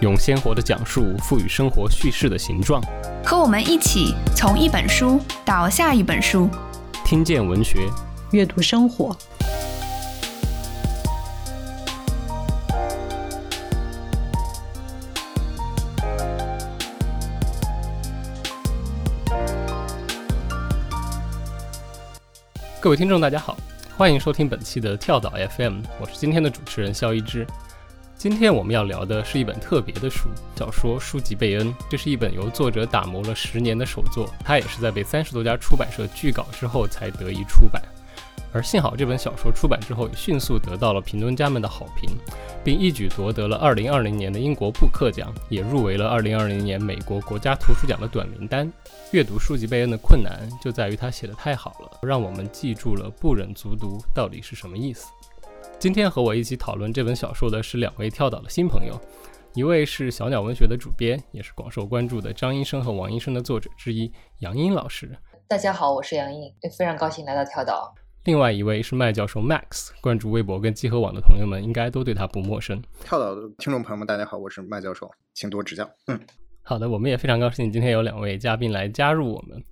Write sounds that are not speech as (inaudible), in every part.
用鲜活的讲述赋予生活叙事的形状。和我们一起从一本书到下一本书，听见文学，阅读生活。各位听众，大家好，欢迎收听本期的跳岛 FM，我是今天的主持人肖一之。今天我们要聊的是一本特别的书，小说《书籍贝恩》。这是一本由作者打磨了十年的手作，它也是在被三十多家出版社拒稿之后才得以出版。而幸好这本小说出版之后，迅速得到了评论家们的好评，并一举夺得了2020年的英国布克奖，也入围了2020年美国国家图书奖的短名单。阅读书籍贝恩的困难就在于他写的太好了，让我们记住了不忍卒读到底是什么意思。今天和我一起讨论这本小说的是两位跳岛的新朋友，一位是小鸟文学的主编，也是广受关注的张医生和王医生的作者之一杨英老师。大家好，我是杨英，非常高兴来到跳岛。另外一位是麦教授 Max，关注微博跟集合网的朋友们应该都对他不陌生。跳岛的听众朋友们，大家好，我是麦教授，请多指教。嗯，好的，我们也非常高兴今天有两位嘉宾来加入我们。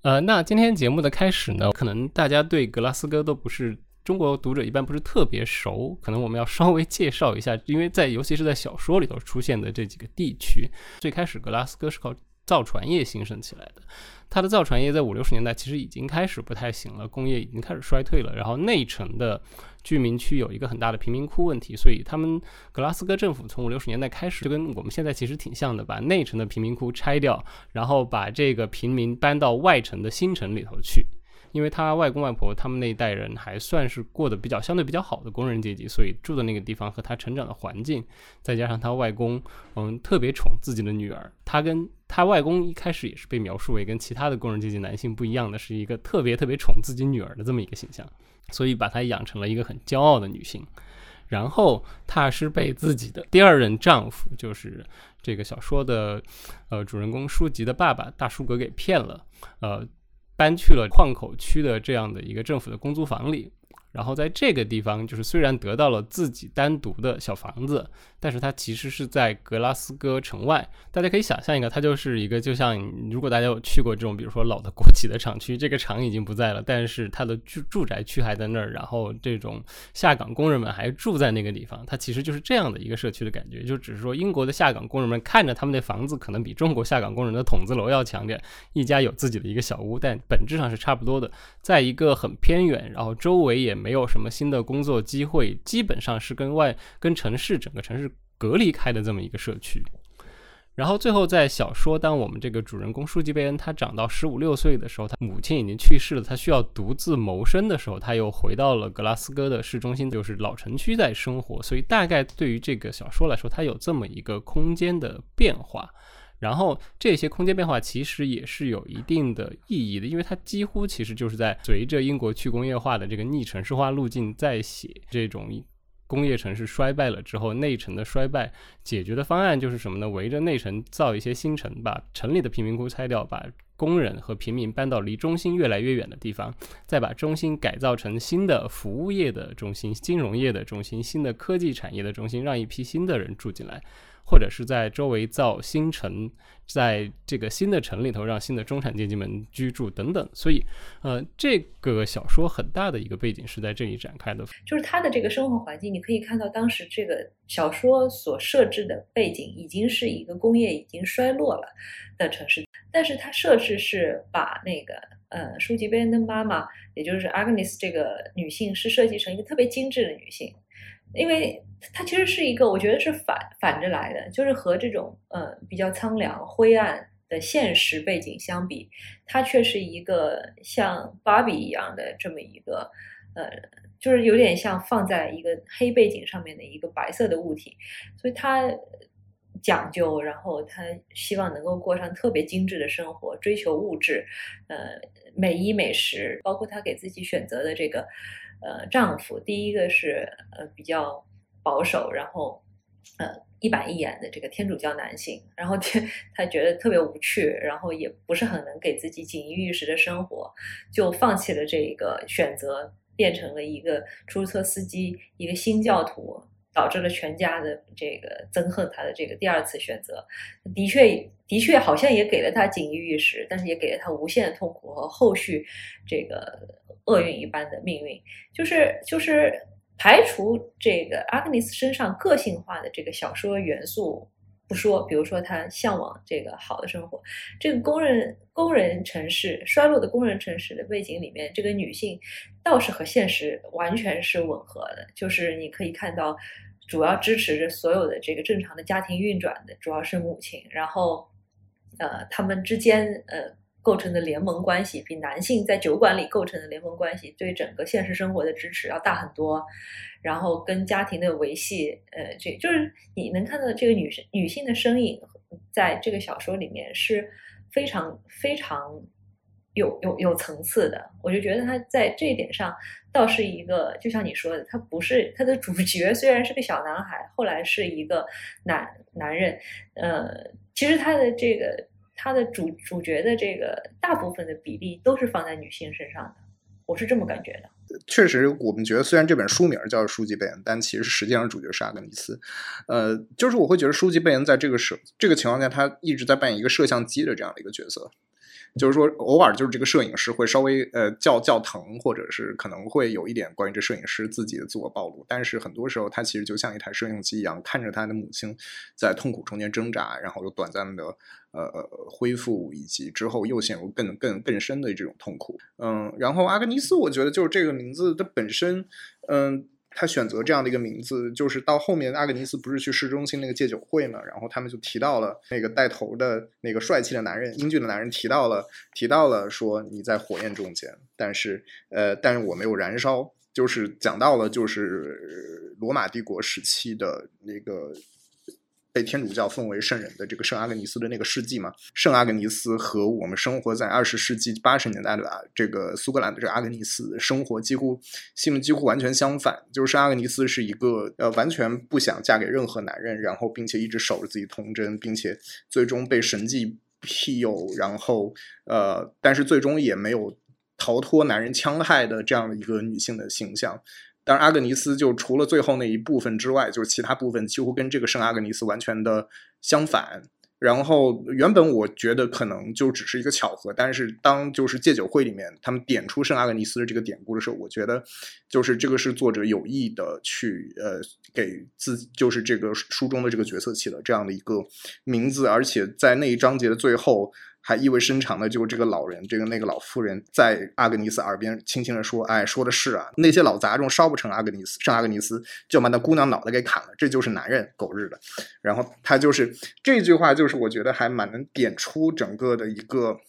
呃，那今天节目的开始呢，可能大家对格拉斯哥都不是中国读者一般不是特别熟，可能我们要稍微介绍一下，因为在尤其是在小说里头出现的这几个地区，最开始格拉斯哥是靠造船业兴盛起来的。它的造船业在五六十年代其实已经开始不太行了，工业已经开始衰退了。然后内城的居民区有一个很大的贫民窟问题，所以他们格拉斯哥政府从五六十年代开始就跟我们现在其实挺像的，把内城的贫民窟拆掉，然后把这个平民搬到外城的新城里头去。因为他外公外婆他们那一代人还算是过得比较相对比较好的工人阶级，所以住的那个地方和他成长的环境，再加上他外公嗯特别宠自己的女儿，他跟他外公一开始也是被描述为跟其他的工人阶级男性不一样的，是一个特别特别宠自己女儿的这么一个形象，所以把她养成了一个很骄傲的女性。然后她是被自己的第二任丈夫，就是这个小说的呃主人公书籍的爸爸大叔格给骗了，呃。搬去了矿口区的这样的一个政府的公租房里。然后在这个地方，就是虽然得到了自己单独的小房子，但是它其实是在格拉斯哥城外。大家可以想象一个，它就是一个就像如果大家有去过这种，比如说老的国企的厂区，这个厂已经不在了，但是它的住住宅区还在那儿，然后这种下岗工人们还住在那个地方。它其实就是这样的一个社区的感觉，就只是说英国的下岗工人们看着他们的房子可能比中国下岗工人的筒子楼要强点，一家有自己的一个小屋，但本质上是差不多的，在一个很偏远，然后周围也。没有什么新的工作机会，基本上是跟外、跟城市整个城市隔离开的这么一个社区。然后最后在小说，当我们这个主人公舒吉贝恩他长到十五六岁的时候，他母亲已经去世了，他需要独自谋生的时候，他又回到了格拉斯哥的市中心，就是老城区在生活。所以大概对于这个小说来说，它有这么一个空间的变化。然后这些空间变化其实也是有一定的意义的，因为它几乎其实就是在随着英国去工业化的这个逆城市化路径在写这种工业城市衰败了之后内城的衰败解决的方案就是什么呢？围着内城造一些新城，把城里的贫民窟拆掉，把工人和平民搬到离中心越来越远的地方，再把中心改造成新的服务业的中心、金融业的中心、新的科技产业的中心，让一批新的人住进来。或者是在周围造新城，在这个新的城里头让新的中产阶级们居住等等，所以，呃，这个小说很大的一个背景是在这里展开的。就是他的这个生活环境，你可以看到当时这个小说所设置的背景已经是一个工业已经衰落了的城市，但是他设置是把那个呃书籍贝恩的妈妈，也就是 Agnes 这个女性是设计成一个特别精致的女性。因为它其实是一个，我觉得是反反着来的，就是和这种呃比较苍凉、灰暗的现实背景相比，它却是一个像芭比一样的这么一个，呃，就是有点像放在一个黑背景上面的一个白色的物体，所以它讲究，然后他希望能够过上特别精致的生活，追求物质，呃，美衣美食，包括他给自己选择的这个呃丈夫，第一个是呃比较保守，然后呃一板一眼的这个天主教男性，然后他觉得特别无趣，然后也不是很能给自己锦衣玉食的生活，就放弃了这个选择，变成了一个出租车司机，一个新教徒。导致了全家的这个憎恨他的这个第二次选择，的确，的确好像也给了他锦衣玉食，但是也给了他无限的痛苦和后续这个厄运一般的命运。就是就是排除这个阿格尼斯身上个性化的这个小说元素不说，比如说他向往这个好的生活，这个工人工人城市衰落的工人城市的背景里面，这个女性倒是和现实完全是吻合的，就是你可以看到。主要支持着所有的这个正常的家庭运转的主要是母亲，然后，呃，他们之间呃构成的联盟关系比男性在酒馆里构成的联盟关系对整个现实生活的支持要大很多，然后跟家庭的维系，呃，这就是你能看到这个女生女性的身影在这个小说里面是非常非常。有有有层次的，我就觉得他在这一点上倒是一个，就像你说的，他不是他的主角，虽然是个小男孩，后来是一个男男人，呃，其实他的这个他的主主角的这个大部分的比例都是放在女性身上的，我是这么感觉的。确实，我们觉得虽然这本书名叫《书记贝恩》，但其实实际上主角是阿格尼斯。呃，就是我会觉得书记贝恩在这个时这个情况下，他一直在扮演一个摄像机的这样的一个角色。就是说，偶尔就是这个摄影师会稍微呃叫叫疼，或者是可能会有一点关于这摄影师自己的自我暴露。但是很多时候，他其实就像一台摄影机一样，看着他的母亲在痛苦中间挣扎，然后又短暂的呃呃恢复，以及之后又陷入更更更深的这种痛苦。嗯，然后阿格尼斯，我觉得就是这个名字它本身，嗯。他选择这样的一个名字，就是到后面阿格尼斯不是去市中心那个戒酒会嘛，然后他们就提到了那个带头的那个帅气的男人、英俊的男人，提到了提到了说你在火焰中间，但是呃，但是我没有燃烧，就是讲到了就是罗马帝国时期的那个。被天主教奉为圣人的这个圣阿格尼斯的那个事迹嘛，圣阿格尼斯和我们生活在二十世纪八十年代的啊，这个苏格兰的这个阿格尼斯生活几乎性几乎完全相反。就是圣阿格尼斯是一个呃完全不想嫁给任何男人，然后并且一直守着自己童贞，并且最终被神迹庇佑，然后呃，但是最终也没有逃脱男人戕害的这样的一个女性的形象。但是阿格尼斯就除了最后那一部分之外，就是其他部分几乎跟这个圣阿格尼斯完全的相反。然后原本我觉得可能就只是一个巧合，但是当就是戒酒会里面他们点出圣阿格尼斯的这个典故的时候，我觉得就是这个是作者有意的去呃给自就是这个书中的这个角色起了这样的一个名字，而且在那一章节的最后。还意味深长的，就这个老人，这个那个老妇人，在阿格尼斯耳边轻轻的说：“哎，说的是啊，那些老杂种烧不成阿格尼斯，上阿格尼斯就把那姑娘脑袋给砍了，这就是男人，狗日的。”然后他就是这句话，就是我觉得还蛮能点出整个的一个。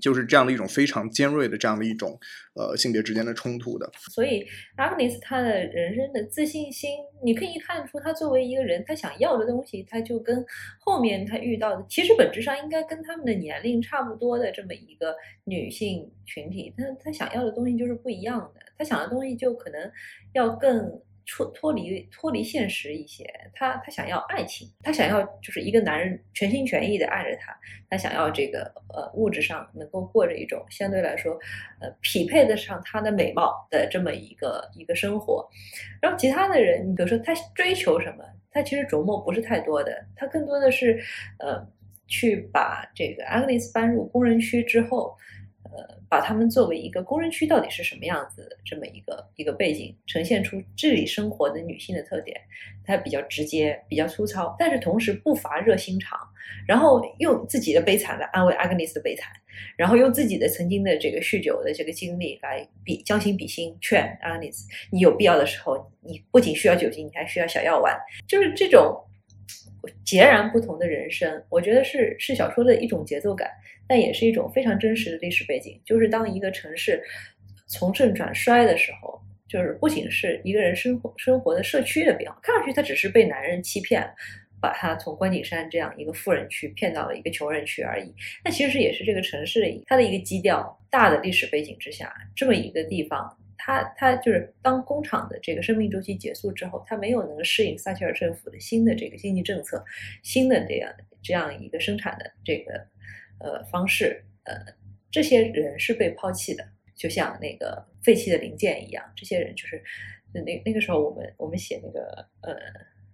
就是这样的一种非常尖锐的这样的一种呃性别之间的冲突的，所以阿格尼斯他的人生的自信心，你可以看出他作为一个人，他想要的东西，他就跟后面他遇到的，其实本质上应该跟他们的年龄差不多的这么一个女性群体，他他想要的东西就是不一样的，他想的东西就可能要更。脱脱离脱离现实一些，他他想要爱情，他想要就是一个男人全心全意的爱着他，他想要这个呃物质上能够过着一种相对来说呃匹配得上他的美貌的这么一个一个生活，然后其他的人，你比如说他追求什么，他其实琢磨不是太多的，他更多的是呃去把这个阿格尼斯搬入工人区之后。呃，把他们作为一个工人区到底是什么样子这么一个一个背景，呈现出这里生活的女性的特点，它比较直接，比较粗糙，但是同时不乏热心肠，然后用自己的悲惨来安慰阿格尼斯的悲惨，然后用自己的曾经的这个酗酒的这个经历来比将心比心，劝阿格尼斯，你有必要的时候，你不仅需要酒精，你还需要小药丸，就是这种。截然不同的人生，我觉得是是小说的一种节奏感，但也是一种非常真实的历史背景。就是当一个城市从盛转衰的时候，就是不仅是一个人生活生活的社区的变化，看上去他只是被男人欺骗，把他从关景山这样一个富人区骗到了一个穷人区而已。那其实也是这个城市的它的一个基调，大的历史背景之下，这么一个地方，它它就是当工厂的这个生命周期结束之后，它没有能适应撒切尔政府的新的这个经济政策，新的这样这样一个生产的这个呃方式，呃，这些人是被抛弃的，就像那个废弃的零件一样，这些人就是那那个时候我们我们写那个呃。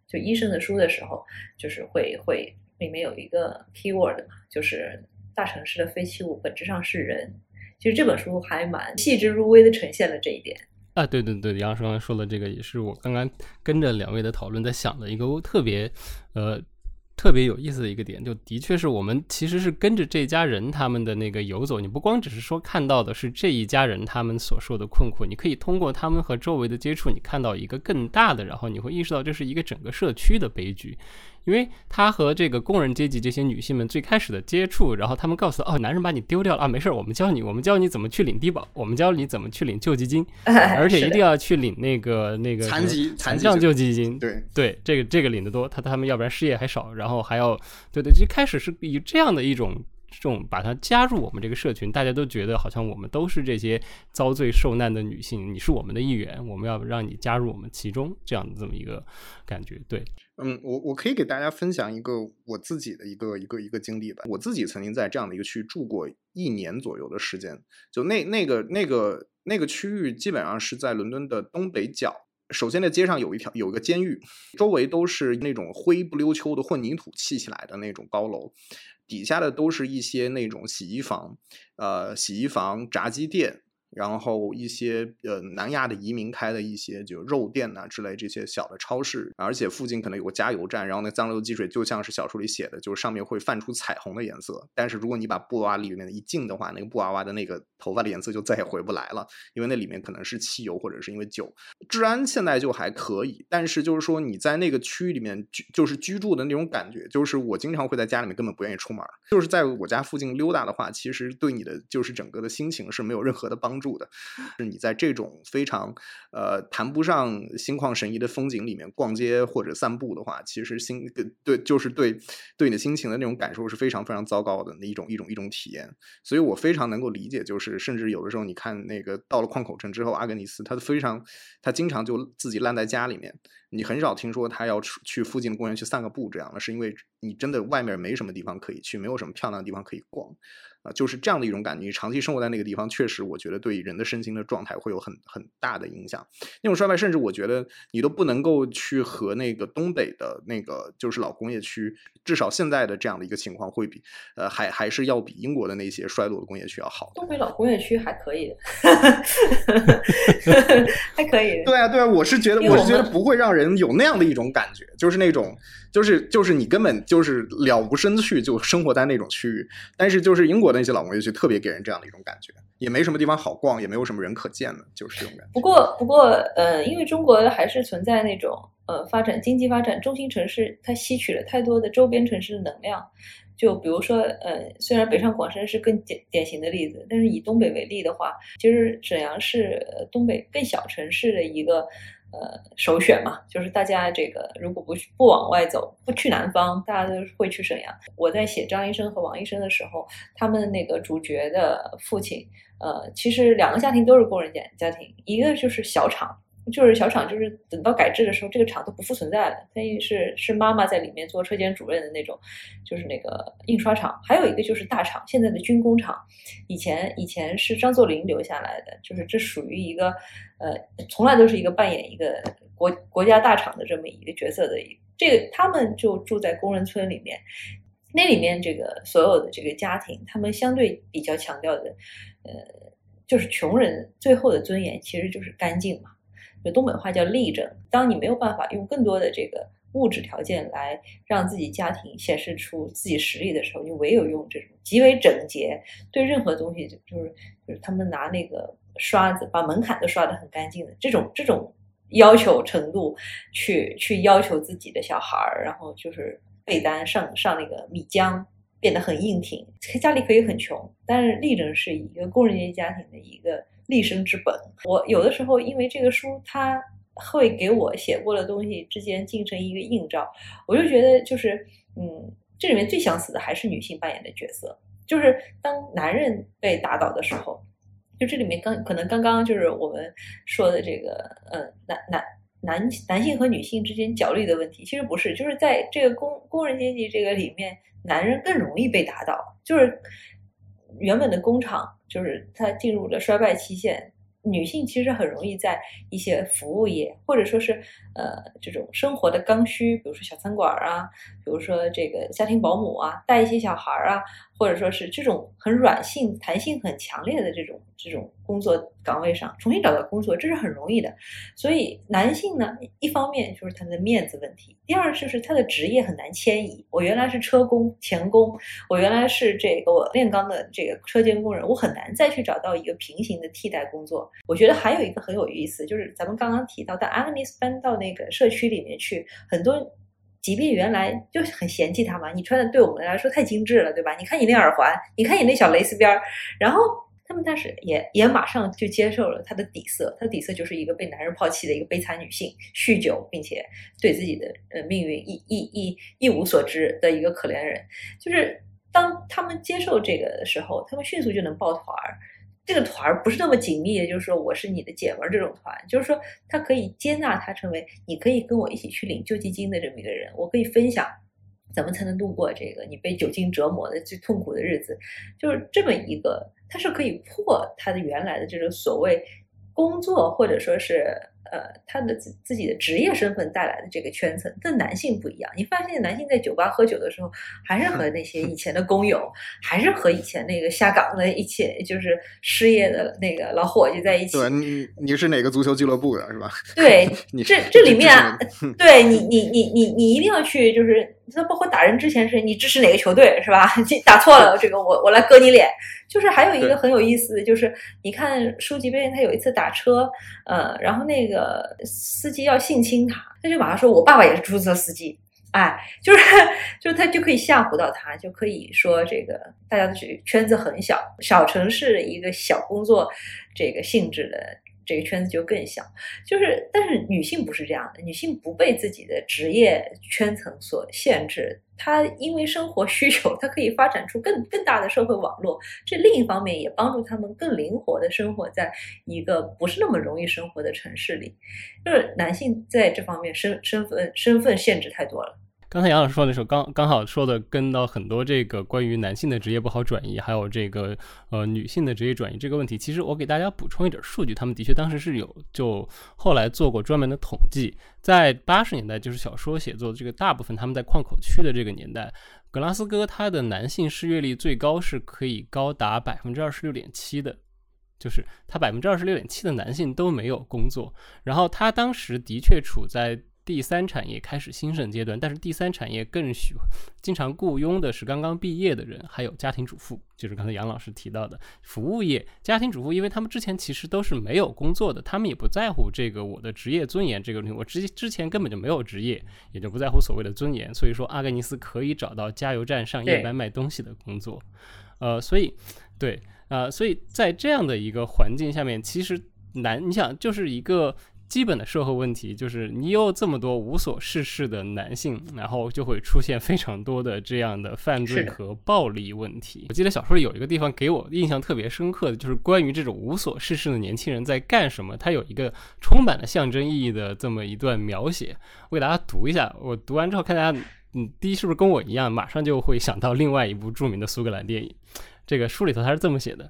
就医生的书的时候，就是会会里面有一个 keyword 嘛，就是大城市的废弃物本质上是人。其实这本书还蛮细致入微的呈现了这一点。啊，对对对，杨老师刚才说的这个也是我刚刚跟着两位的讨论在想的一个特别呃。特别有意思的一个点，就的确是我们其实是跟着这家人他们的那个游走。你不光只是说看到的是这一家人他们所受的困苦，你可以通过他们和周围的接触，你看到一个更大的，然后你会意识到这是一个整个社区的悲剧。因为他和这个工人阶级这些女性们最开始的接触，然后他们告诉哦，男人把你丢掉了啊，没事儿，我们教你，我们教你怎么去领低保，我们教你怎么去领救济金，(laughs) 而且一定要去领那个那个残疾残障救济金。对对，这个这个领得多，他他们要不然失业还少，然后还要对对，最开始是以这样的一种。这种把它加入我们这个社群，大家都觉得好像我们都是这些遭罪受难的女性，你是我们的一员，我们要让你加入我们其中，这样的这么一个感觉。对，嗯，我我可以给大家分享一个我自己的一个一个一个经历吧。我自己曾经在这样的一个区住过一年左右的时间，就那那个那个那个区域基本上是在伦敦的东北角。首先，在街上有一条有一个监狱，周围都是那种灰不溜秋的混凝土砌起来的那种高楼。底下的都是一些那种洗衣房，呃，洗衣房、炸鸡店。然后一些呃南亚的移民开的一些就肉店呐之类这些小的超市，而且附近可能有个加油站，然后那脏流积水就像是小说里写的，就是上面会泛出彩虹的颜色。但是如果你把布娃娃里面的一浸的话，那个布娃娃的那个头发的颜色就再也回不来了，因为那里面可能是汽油或者是因为酒。治安现在就还可以，但是就是说你在那个区域里面居就是居住的那种感觉，就是我经常会在家里面根本不愿意出门，就是在我家附近溜达的话，其实对你的就是整个的心情是没有任何的帮助。住的是你在这种非常呃谈不上心旷神怡的风景里面逛街或者散步的话，其实心对就是对对你的心情的那种感受是非常非常糟糕的那一种一种一种体验。所以我非常能够理解，就是甚至有的时候你看那个到了矿口镇之后，阿格尼斯他非常他经常就自己烂在家里面，你很少听说他要出去附近的公园去散个步这样的，是因为你真的外面没什么地方可以去，没有什么漂亮的地方可以逛。啊，就是这样的一种感觉。你长期生活在那个地方，确实，我觉得对人的身心的状态会有很很大的影响。那种衰败，甚至我觉得你都不能够去和那个东北的那个就是老工业区，至少现在的这样的一个情况会比，呃，还还是要比英国的那些衰落的工业区要好。东北老工业区还可以，(laughs) 还可以。对啊，对啊，我是觉得，我是觉得不会让人有那样的一种感觉，就是那种。就是就是你根本就是了无生趣，就生活在那种区域。但是就是英国那些老工业区，特别给人这样的一种感觉，也没什么地方好逛，也没有什么人可见的，就是这种感觉。不过不过呃，因为中国还是存在那种呃发展经济发展中心城市，它吸取了太多的周边城市的能量。就比如说呃，虽然北上广深是更典典型的例子，但是以东北为例的话，其实沈阳是东北更小城市的一个。呃，首选嘛，就是大家这个如果不不往外走，不去南方，大家都会去沈阳。我在写张医生和王医生的时候，他们那个主角的父亲，呃，其实两个家庭都是工人家家庭，一个就是小厂。就是小厂，就是等到改制的时候，这个厂都不复存在了。他是是妈妈在里面做车间主任的那种，就是那个印刷厂。还有一个就是大厂，现在的军工厂，以前以前是张作霖留下来的，就是这属于一个呃，从来都是一个扮演一个国国家大厂的这么一个角色的。这个他们就住在工人村里面，那里面这个所有的这个家庭，他们相对比较强调的，呃，就是穷人最后的尊严其实就是干净嘛。就东北话叫立正。当你没有办法用更多的这个物质条件来让自己家庭显示出自己实力的时候，你唯有用这种极为整洁，对任何东西就就是就是他们拿那个刷子把门槛都刷得很干净的这种这种要求程度去去要求自己的小孩儿，然后就是被单上上那个米浆变得很硬挺，家里可以很穷，但是立正是一个工人阶级家庭的一个。立身之本。我有的时候因为这个书，它会给我写过的东西之间形成一个映照。我就觉得，就是嗯，这里面最相似的还是女性扮演的角色，就是当男人被打倒的时候，就这里面刚可能刚刚就是我们说的这个，呃，男男男男性和女性之间角力的问题，其实不是，就是在这个工工人阶级这个里面，男人更容易被打倒，就是原本的工厂，就是它进入了衰败期限。女性其实很容易在一些服务业，或者说是呃这种生活的刚需，比如说小餐馆啊，比如说这个家庭保姆啊，带一些小孩啊。或者说是这种很软性、弹性很强烈的这种这种工作岗位上重新找到工作，这是很容易的。所以男性呢，一方面就是他的面子问题，第二就是他的职业很难迁移。我原来是车工、钳工，我原来是这个我炼钢的这个车间工人，我很难再去找到一个平行的替代工作。我觉得还有一个很有意思，就是咱们刚刚提到，当阿格尼斯搬到那个社区里面去，很多。即便原来就很嫌弃他嘛，你穿的对我们来说太精致了，对吧？你看你那耳环，你看你那小蕾丝边儿，然后他们但是也也马上就接受了他的底色，他的底色就是一个被男人抛弃的一个悲惨女性，酗酒，并且对自己的呃命运一一一一无所知的一个可怜人。就是当他们接受这个的时候，他们迅速就能抱团儿。这个团儿不是那么紧密的，就是说我是你的姐们儿这种团，就是说他可以接纳他成为你可以跟我一起去领救济金的这么一个人，我可以分享怎么才能度过这个你被酒精折磨的最痛苦的日子，就是这么一个，他是可以破他的原来的这种所谓工作或者说是。呃，他的自自己的职业身份带来的这个圈层，但男性不一样。你发现男性在酒吧喝酒的时候，还是和那些以前的工友，还是和以前那个下岗的一起就是失业的那个老伙计在一起。对，你你是哪个足球俱乐部的，是吧？对，(laughs) 这这里面，对你你你你你一定要去，就是那包括打人之前是你支持哪个球队，是吧？(laughs) 打错了，这个我我来割你脸。就是还有一个很有意思的就是，你看书记边他有一次打车，呃，然后那个司机要性侵他，他就马上说：“我爸爸也是出租车司机。”哎，就是就是他就可以吓唬到他，就可以说这个大家的这圈子很小，小城市一个小工作这个性质的。这个圈子就更小，就是，但是女性不是这样的，女性不被自己的职业圈层所限制，她因为生活需求，她可以发展出更更大的社会网络。这另一方面也帮助她们更灵活的生活在一个不是那么容易生活的城市里。就是男性在这方面身身份身份限制太多了。刚才杨老师说的时候，刚刚好说的跟到很多这个关于男性的职业不好转移，还有这个呃女性的职业转移这个问题。其实我给大家补充一点数据，他们的确当时是有就后来做过专门的统计，在八十年代就是小说写作的这个大部分他们在矿口区的这个年代，格拉斯哥它的男性失业率最高是可以高达百分之二十六点七的，就是他百分之二十六点七的男性都没有工作，然后他当时的确处在。第三产业开始兴盛阶段，但是第三产业更喜欢经常雇佣的是刚刚毕业的人，还有家庭主妇，就是刚才杨老师提到的服务业家庭主妇，因为他们之前其实都是没有工作的，他们也不在乎这个我的职业尊严这个问题，我之之前根本就没有职业，也就不在乎所谓的尊严，所以说阿格尼斯可以找到加油站上夜班卖东西的工作，呃，所以对呃，所以在这样的一个环境下面，其实难，你想就是一个。基本的社会问题就是，你有这么多无所事事的男性，然后就会出现非常多的这样的犯罪和暴力问题。我记得小说里有一个地方给我印象特别深刻的就是关于这种无所事事的年轻人在干什么，他有一个充满了象征意义的这么一段描写，我给大家读一下。我读完之后看大家，嗯，第一是不是跟我一样，马上就会想到另外一部著名的苏格兰电影。这个书里头他是这么写的：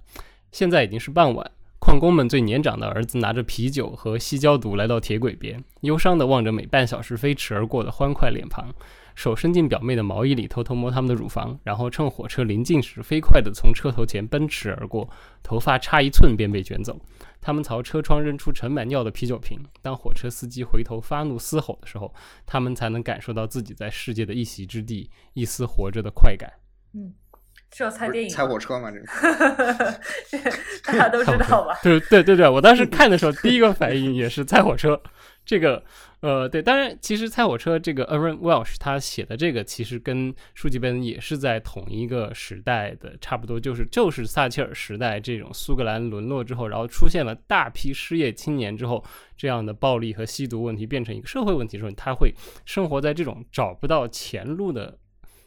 现在已经是傍晚。矿工们最年长的儿子拿着啤酒和西焦毒来到铁轨边，忧伤地望着每半小时飞驰而过的欢快脸庞，手伸进表妹的毛衣里偷偷摸他们的乳房，然后趁火车临近时飞快地从车头前奔驰而过，头发差一寸便被卷走。他们朝车窗扔出盛满尿的啤酒瓶。当火车司机回头发怒嘶吼的时候，他们才能感受到自己在世界的一席之地，一丝活着的快感。嗯。是要猜电影？猜火车吗？这个 (laughs) 大家都知道吧？(laughs) 对对对对，我当时看的时候，(laughs) 第一个反应也是猜火车。这个呃，对，当然，其实猜火车这个 Aaron Welsh 他写的这个，其实跟书记本也是在同一个时代的，差不多就是就是撒切尔时代这种苏格兰沦落之后，然后出现了大批失业青年之后，这样的暴力和吸毒问题变成一个社会问题的时候，他会生活在这种找不到前路的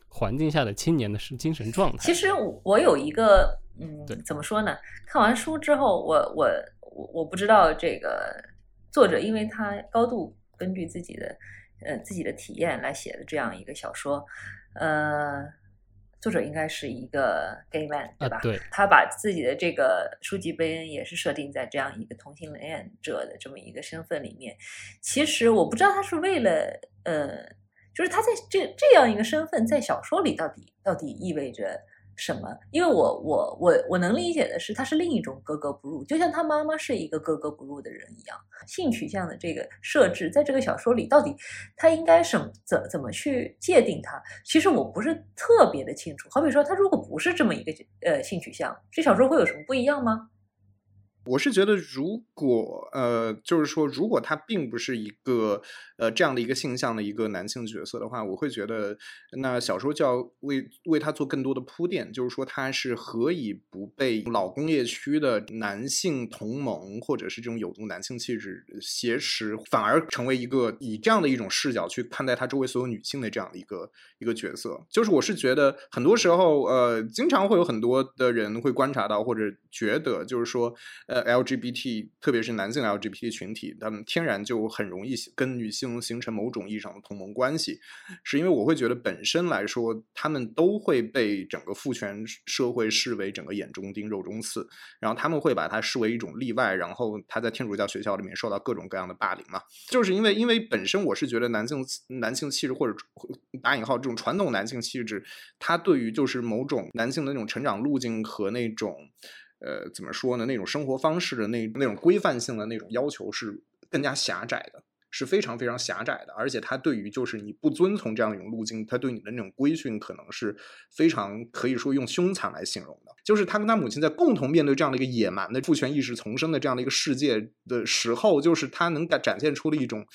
环境下的青年的是精神状态。其实我有一个，嗯，怎么说呢？看完书之后，我我我我不知道这个作者，因为他高度根据自己的呃自己的体验来写的这样一个小说，呃，作者应该是一个 gay man 对吧？啊对他把自己的这个书籍贝恩也是设定在这样一个同性恋者的这么一个身份里面。其实我不知道他是为了呃，就是他在这这样一个身份在小说里到底到底意味着什么？因为我我我我能理解的是，他是另一种格格不入，就像他妈妈是一个格格不入的人一样。性取向的这个设置，在这个小说里到底他应该什怎怎么去界定它？其实我不是特别的清楚。好比说，他如果不是这么一个呃性取向，这小说会有什么不一样吗？我是觉得，如果呃，就是说，如果他并不是一个呃这样的一个性向的一个男性角色的话，我会觉得那小说就要为为他做更多的铺垫，就是说他是何以不被老工业区的男性同盟或者是这种有毒男性气质挟持，反而成为一个以这样的一种视角去看待他周围所有女性的这样的一个一个角色。就是我是觉得很多时候呃，经常会有很多的人会观察到或者觉得，就是说呃。LGBT，特别是男性 LGBT 群体，他们天然就很容易跟女性形成某种意义上的同盟关系，是因为我会觉得本身来说，他们都会被整个父权社会视为整个眼中钉、肉中刺，然后他们会把它视为一种例外，然后他在天主教学校里面受到各种各样的霸凌嘛，就是因为因为本身我是觉得男性男性气质或者打引号这种传统男性气质，他对于就是某种男性的那种成长路径和那种。呃，怎么说呢？那种生活方式的那那种规范性的那种要求是更加狭窄的，是非常非常狭窄的。而且他对于就是你不遵从这样一种路径，他对你的那种规训可能是非常可以说用凶残来形容的。就是他跟他母亲在共同面对这样的一个野蛮的父权意识丛生的这样的一个世界的时候，就是他能展展现出的一种。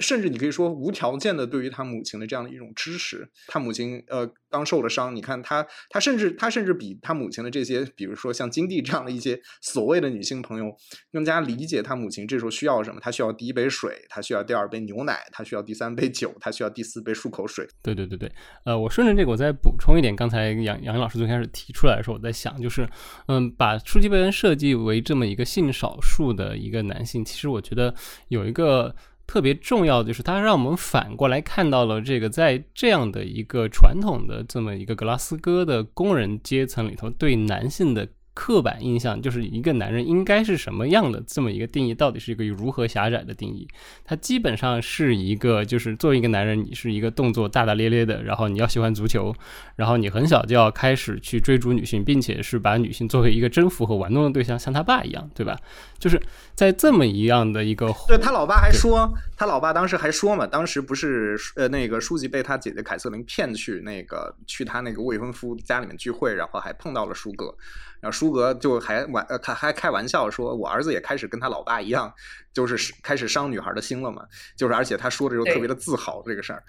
甚至你可以说无条件的对于他母亲的这样的一种支持，他母亲呃刚受了伤，你看他他甚至他甚至比他母亲的这些，比如说像金蒂这样的一些所谓的女性朋友，更加理解他母亲这时候需要什么，他需要第一杯水，他需要第二杯牛奶，他需要第三杯酒，他需要第四杯漱口水。对对对对，呃，我顺着这个我再补充一点，刚才杨杨老师最开始提出来的时候，我在想，就是嗯，把舒吉贝恩设计为这么一个性少数的一个男性，其实我觉得有一个。特别重要的就是，它让我们反过来看到了这个，在这样的一个传统的这么一个格拉斯哥的工人阶层里头，对男性的。刻板印象就是一个男人应该是什么样的这么一个定义，到底是一个如何狭窄的定义？它基本上是一个，就是作为一个男人，你是一个动作大大咧咧的，然后你要喜欢足球，然后你很小就要开始去追逐女性，并且是把女性作为一个征服和玩弄的对象，像他爸一样，对吧？就是在这么一样的一个，对他老爸还说，他老爸当时还说嘛，当时不是呃那个书记被他姐姐凯瑟琳骗去那个去他那个未婚夫家里面聚会，然后还碰到了舒哥。然后舒格就还玩，他还开玩笑说：“我儿子也开始跟他老爸一样，就是开始伤女孩的心了嘛。”就是而且他说的时候特别的自豪这个事儿。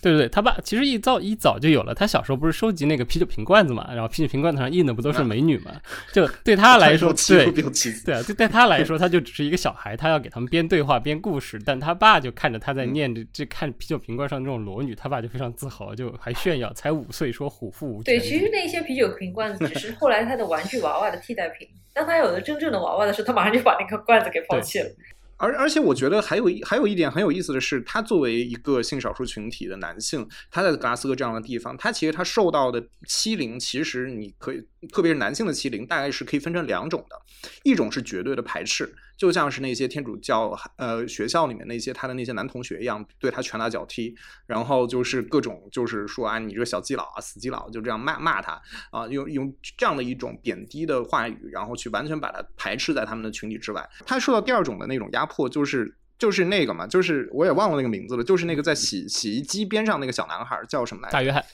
对 (laughs) 对对，他爸其实一早一早就有了。他小时候不是收集那个啤酒瓶罐子嘛，然后啤酒瓶罐子上印的不都是美女嘛？就对他 (laughs) 来说，对对啊，对对他来说，他就只是一个小孩，他要给他们编对话、编故事。但他爸就看着他在念着，这看啤酒瓶罐上这种裸女，他爸就非常自豪，就还炫耀，才五岁说虎父无对，其实那些啤酒瓶罐子只是后来他的玩具。娃娃的替代品。当他有了真正的娃娃的时候，他马上就把那个罐子给抛弃了。而而且我觉得还有一还有一点很有意思的是，他作为一个性少数群体的男性，他在格拉斯哥这样的地方，他其实他受到的欺凌，其实你可以，特别是男性的欺凌，大概是可以分成两种的，一种是绝对的排斥。就像是那些天主教呃学校里面那些他的那些男同学一样，对他拳打脚踢，然后就是各种就是说啊，你这个小基佬啊，死基佬，就这样骂骂他啊，用用这样的一种贬低的话语，然后去完全把他排斥在他们的群体之外。他受到第二种的那种压迫，就是就是那个嘛，就是我也忘了那个名字了，就是那个在洗洗衣机边上那个小男孩叫什么来着？大约翰。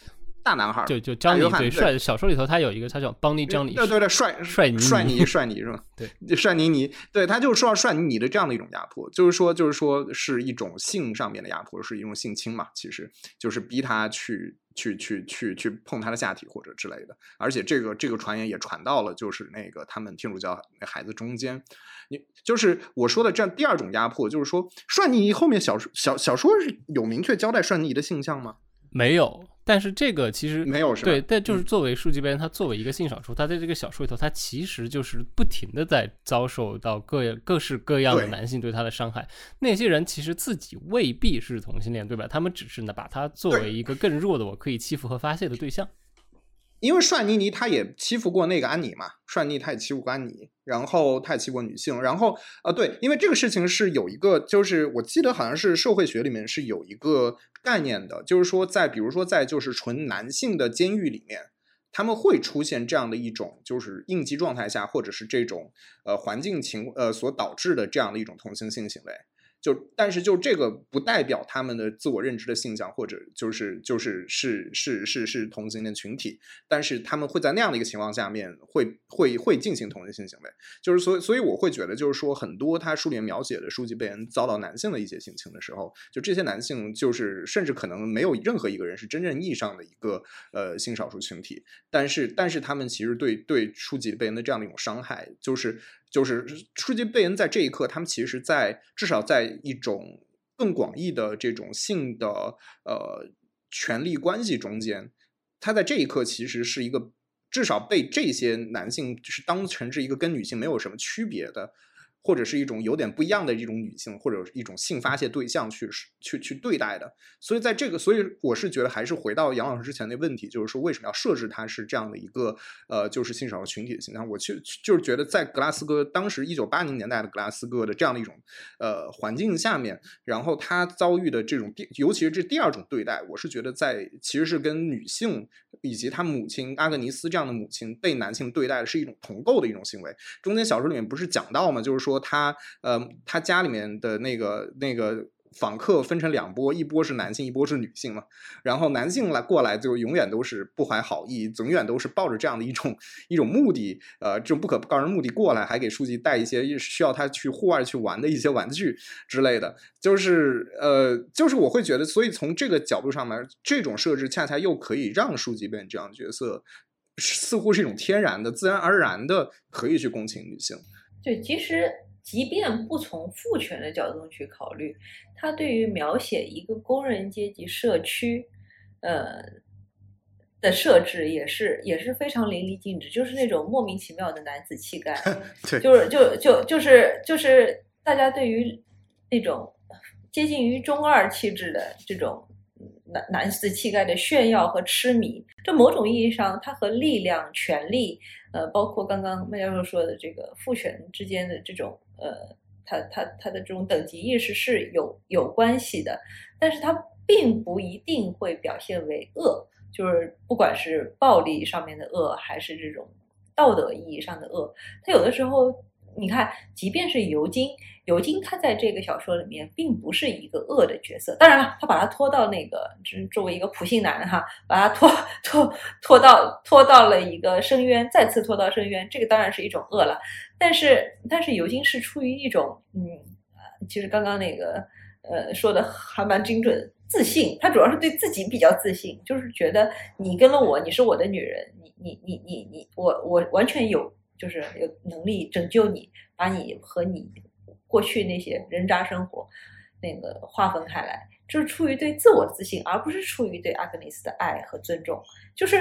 大男孩儿，就就张尼对帅，小说里头他有一个他叫邦尼张尼，对对对，帅帅尼帅尼尼帅尼是吧？(laughs) 对，帅尼尼，对他就是说到帅尼尼的这样的一种压迫，就是说就是说是一种性上面的压迫，是一种性侵嘛，其实就是逼他去去去去去碰他的下体或者之类的，而且这个这个传言也传到了就是那个他们天主教那孩子中间，你就是我说的这样第二种压迫，就是说帅尼尼后面小说小小说是有明确交代帅尼尼的性向吗？没有，但是这个其实没有是吧？对，但就是嗯作为数据编，他作为一个性少数，他在这个小说里头，他其实就是不停的在遭受到各各式各样的男性对他的伤害。那些人其实自己未必是同性恋，对吧？他们只是呢把他作为一个更弱的我可以欺负和发泄的对象。因为帅妮妮他也欺负过那个安妮嘛，帅妮他也欺负过安妮，然后他也欺负过女性，然后呃对，因为这个事情是有一个，就是我记得好像是社会学里面是有一个概念的，就是说在比如说在就是纯男性的监狱里面。他们会出现这样的一种，就是应激状态下，或者是这种呃环境情呃所导致的这样的一种同性性行为。就但是就这个不代表他们的自我认知的性向，或者就是就是是是是是同性恋群体，但是他们会在那样的一个情况下面会会会进行同性性行为，就是所以所以我会觉得就是说很多他书里面描写的书籍被人遭到男性的一些性侵的时候，就这些男性就是甚至可能没有任何一个人是真正意义上的一个呃性少数群体，但是但是他们其实对对书籍被人的这样的一种伤害，就是就是初级贝恩在这一刻，他们其实在至少在一种更广义的这种性的呃权力关系中间，他在这一刻其实是一个至少被这些男性就是当成是一个跟女性没有什么区别的。或者是一种有点不一样的一种女性，或者一种性发泄对象去去去对待的，所以在这个，所以我是觉得还是回到杨老师之前那问题，就是说为什么要设置它是这样的一个呃，就是性少数群体的形象？我去就是觉得在格拉斯哥当时一九八零年代的格拉斯哥的这样的一种呃环境下面，然后他遭遇的这种第，尤其是这第二种对待，我是觉得在其实是跟女性以及他母亲阿格尼斯这样的母亲被男性对待的是一种同构的一种行为。中间小说里面不是讲到吗？就是说。说他呃，他家里面的那个那个访客分成两波，一波是男性，一波是女性嘛。然后男性来过来就永远都是不怀好意，永远都是抱着这样的一种一种目的，呃，这种不可告人目的过来，还给书记带一些需要他去户外去玩的一些玩具之类的。就是呃，就是我会觉得，所以从这个角度上面，这种设置恰恰又可以让书记变这样的角色，似乎是一种天然的、自然而然的可以去共情女性。对，其实即便不从父权的角度去考虑，他对于描写一个工人阶级社区，呃的设置也是也是非常淋漓尽致，就是那种莫名其妙的男子气概，(laughs) 对，就是就就就是就是大家对于那种接近于中二气质的这种男男子气概的炫耀和痴迷，这某种意义上，它和力量、权力。呃，包括刚刚麦教授说的这个父权之间的这种呃，他他他的这种等级意识是有有关系的，但是它并不一定会表现为恶，就是不管是暴力上面的恶，还是这种道德意义上的恶，它有的时候你看，即便是尤金，尤金他在这个小说里面并不是一个恶的角色，当然了，他把他拖到那个，作为一个普信男哈，把他拖拖拖到拖到了一个深渊，再次拖到深渊，这个当然是一种恶了。但是，但是尤金是出于一种，嗯，其实刚刚那个呃说的还蛮精准，自信，他主要是对自己比较自信，就是觉得你跟了我，你是我的女人，你你你你你，我我完全有。就是有能力拯救你，把你和你过去那些人渣生活那个划分开来，就是出于对自我自信，而不是出于对阿格尼斯的爱和尊重。就是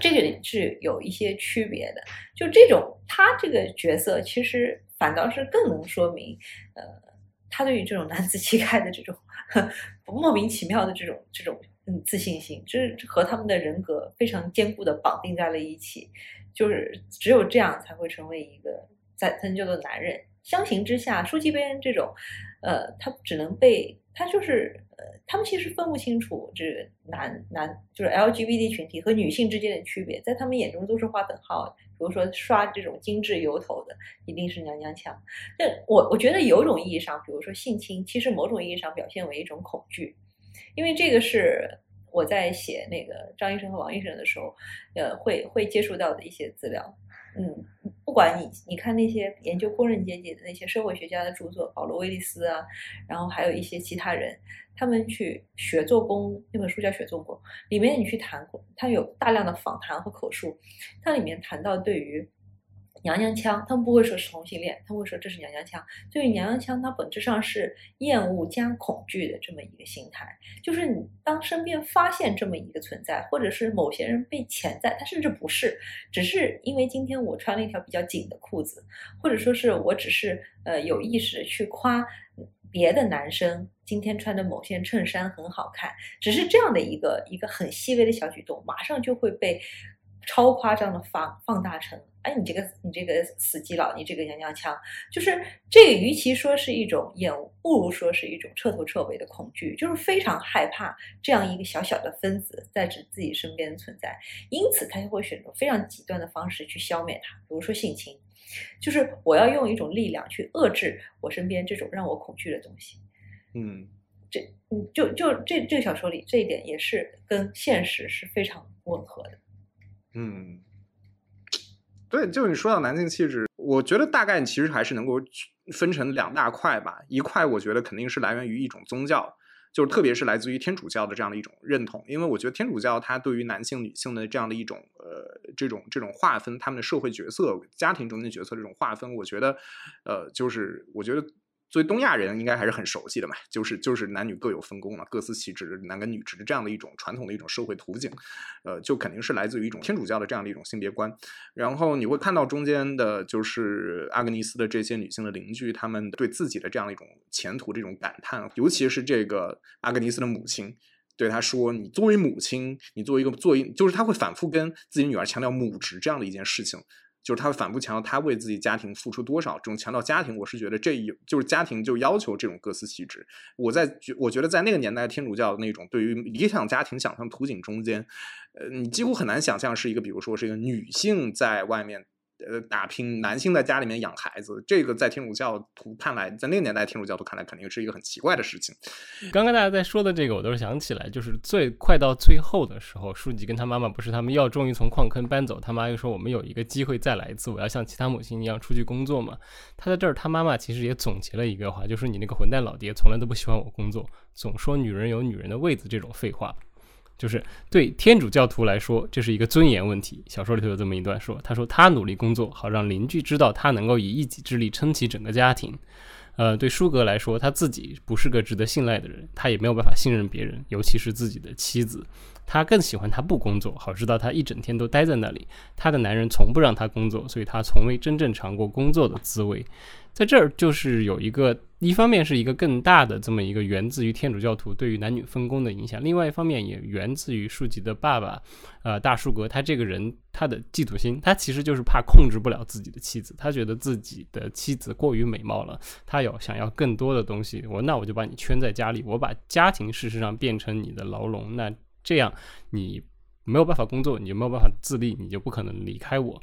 这个是有一些区别的。就这种他这个角色，其实反倒是更能说明，呃，他对于这种男子气概的这种莫名其妙的这种这种嗯自信心，就是和他们的人格非常坚固的绑定在了一起。就是只有这样才会成为一个在他叫做男人。相形之下，书记贝恩这种，呃，他只能被他就是呃，他们其实分不清楚这男男就是 LGBT 群体和女性之间的区别，在他们眼中都是划等号。比如说刷这种精致油头的一定是娘娘腔。但我我觉得有种意义上，比如说性侵，其实某种意义上表现为一种恐惧，因为这个是。我在写那个张医生和王医生的时候，呃，会会接触到的一些资料。嗯，不管你你看那些研究工人阶级的那些社会学家的著作，保罗·威利斯啊，然后还有一些其他人，他们去学做工那本书叫《学做工》，里面你去谈，他有大量的访谈和口述，它里面谈到对于。娘娘腔，他们不会说是同性恋，他们会说这是娘娘腔。对于娘娘腔，它本质上是厌恶加恐惧的这么一个心态。就是你当身边发现这么一个存在，或者是某些人被潜在，他甚至不是，只是因为今天我穿了一条比较紧的裤子，或者说是我只是呃有意识去夸别的男生今天穿的某件衬衫很好看，只是这样的一个一个很细微的小举动，马上就会被。超夸张的放放大成，哎，你这个你这个死基佬，你这个娘娘腔，就是这个，与其说是一种厌恶，不如说是一种彻头彻尾的恐惧，就是非常害怕这样一个小小的分子在指自己身边存在，因此他就会选择非常极端的方式去消灭它，比如说性侵，就是我要用一种力量去遏制我身边这种让我恐惧的东西。嗯，这嗯，就就这这个小说里这一点也是跟现实是非常吻合的。嗯，对，就你说到男性气质，我觉得大概其实还是能够分成两大块吧。一块我觉得肯定是来源于一种宗教，就是特别是来自于天主教的这样的一种认同，因为我觉得天主教它对于男性、女性的这样的一种呃这种这种划分，他们的社会角色、家庭中间角色这种划分，我觉得呃就是我觉得。作为东亚人，应该还是很熟悉的嘛，就是就是男女各有分工嘛，各司其职，男跟女职这样的一种传统的一种社会图景，呃，就肯定是来自于一种天主教的这样的一种性别观。然后你会看到中间的，就是阿格尼斯的这些女性的邻居，他们对自己的这样的一种前途这种感叹，尤其是这个阿格尼斯的母亲对他说：“你作为母亲，你作为一个作为，就是他会反复跟自己女儿强调母职这样的一件事情。”就是他反复强调他为自己家庭付出多少，这种强调家庭，我是觉得这有就是家庭就要求这种各司其职。我在我觉得在那个年代，天主教那种对于理想家庭想象图景中间，呃，你几乎很难想象是一个，比如说是一个女性在外面。呃，打拼，男性在家里面养孩子，这个在天主教徒看来，在那个年代天主教徒看来，肯定是一个很奇怪的事情。(laughs) 刚刚大家在说的这个，我都是想起来，就是最快到最后的时候，书籍跟他妈妈不是他们要终于从矿坑搬走，他妈又说我们有一个机会再来一次，我要像其他母亲一样出去工作嘛。他在这儿，他妈妈其实也总结了一个话，就是你那个混蛋老爹从来都不喜欢我工作，总说女人有女人的位子这种废话。就是对天主教徒来说，这是一个尊严问题。小说里头有这么一段说：“他说他努力工作，好让邻居知道他能够以一己之力撑起整个家庭。”呃，对舒格来说，他自己不是个值得信赖的人，他也没有办法信任别人，尤其是自己的妻子。他更喜欢他不工作，好知道他一整天都待在那里。他的男人从不让他工作，所以他从未真正尝过工作的滋味。在这儿就是有一个，一方面是一个更大的这么一个源自于天主教徒对于男女分工的影响，另外一方面也源自于舒吉的爸爸，呃，大树格他这个人他的嫉妒心，他其实就是怕控制不了自己的妻子，他觉得自己的妻子过于美貌了，他有想要更多的东西，我那我就把你圈在家里，我把家庭事实上变成你的牢笼，那这样你没有办法工作，你就没有办法自立，你就不可能离开我。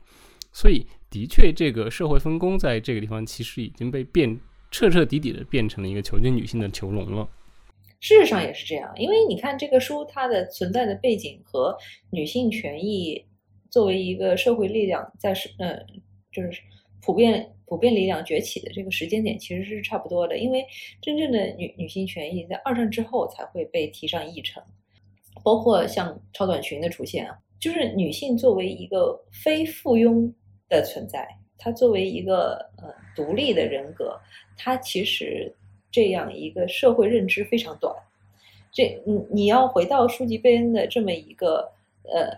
所以，的确，这个社会分工在这个地方其实已经被变彻彻底底的变成了一个囚禁女性的囚笼了。事实上也是这样，因为你看这个书它的存在的背景和女性权益作为一个社会力量在是呃就是普遍普遍力量崛起的这个时间点其实是差不多的。因为真正的女女性权益在二战之后才会被提上议程，包括像超短裙的出现啊，就是女性作为一个非附庸。的存在，她作为一个呃独立的人格，她其实这样一个社会认知非常短。这你你要回到书籍贝恩的这么一个呃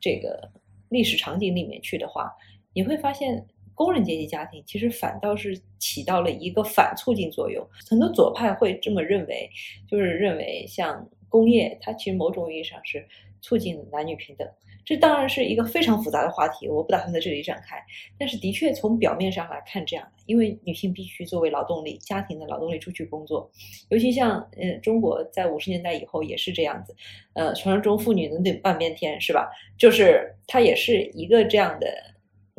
这个历史场景里面去的话，你会发现工人阶级家庭其实反倒是起到了一个反促进作用。很多左派会这么认为，就是认为像工业，它其实某种意义上是促进男女平等。这当然是一个非常复杂的话题，我不打算在这里展开。但是，的确从表面上来看，这样的，因为女性必须作为劳动力、家庭的劳动力出去工作，尤其像呃中国在五十年代以后也是这样子，呃传说中妇女能顶半边天是吧？就是它也是一个这样的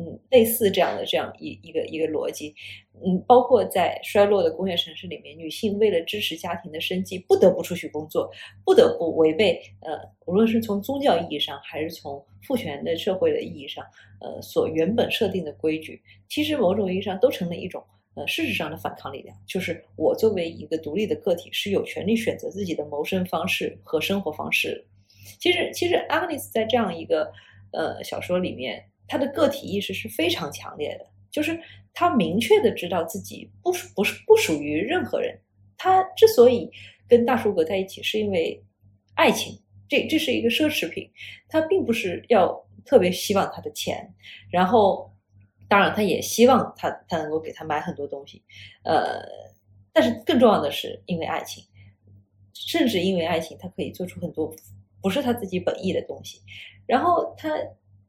嗯，类似这样的这样一一个一个逻辑，嗯，包括在衰落的工业城市里面，女性为了支持家庭的生计，不得不出去工作，不得不违背呃，无论是从宗教意义上，还是从父权的社会的意义上，呃，所原本设定的规矩，其实某种意义上都成了一种呃事实上的反抗力量。就是我作为一个独立的个体，是有权利选择自己的谋生方式和生活方式。其实，其实阿格尼斯在这样一个呃小说里面。他的个体意识是非常强烈的，就是他明确的知道自己不不是不属于任何人。他之所以跟大叔格在一起，是因为爱情，这这是一个奢侈品。他并不是要特别希望他的钱，然后当然他也希望他他能够给他买很多东西，呃，但是更重要的是因为爱情，甚至因为爱情，他可以做出很多不是他自己本意的东西，然后他。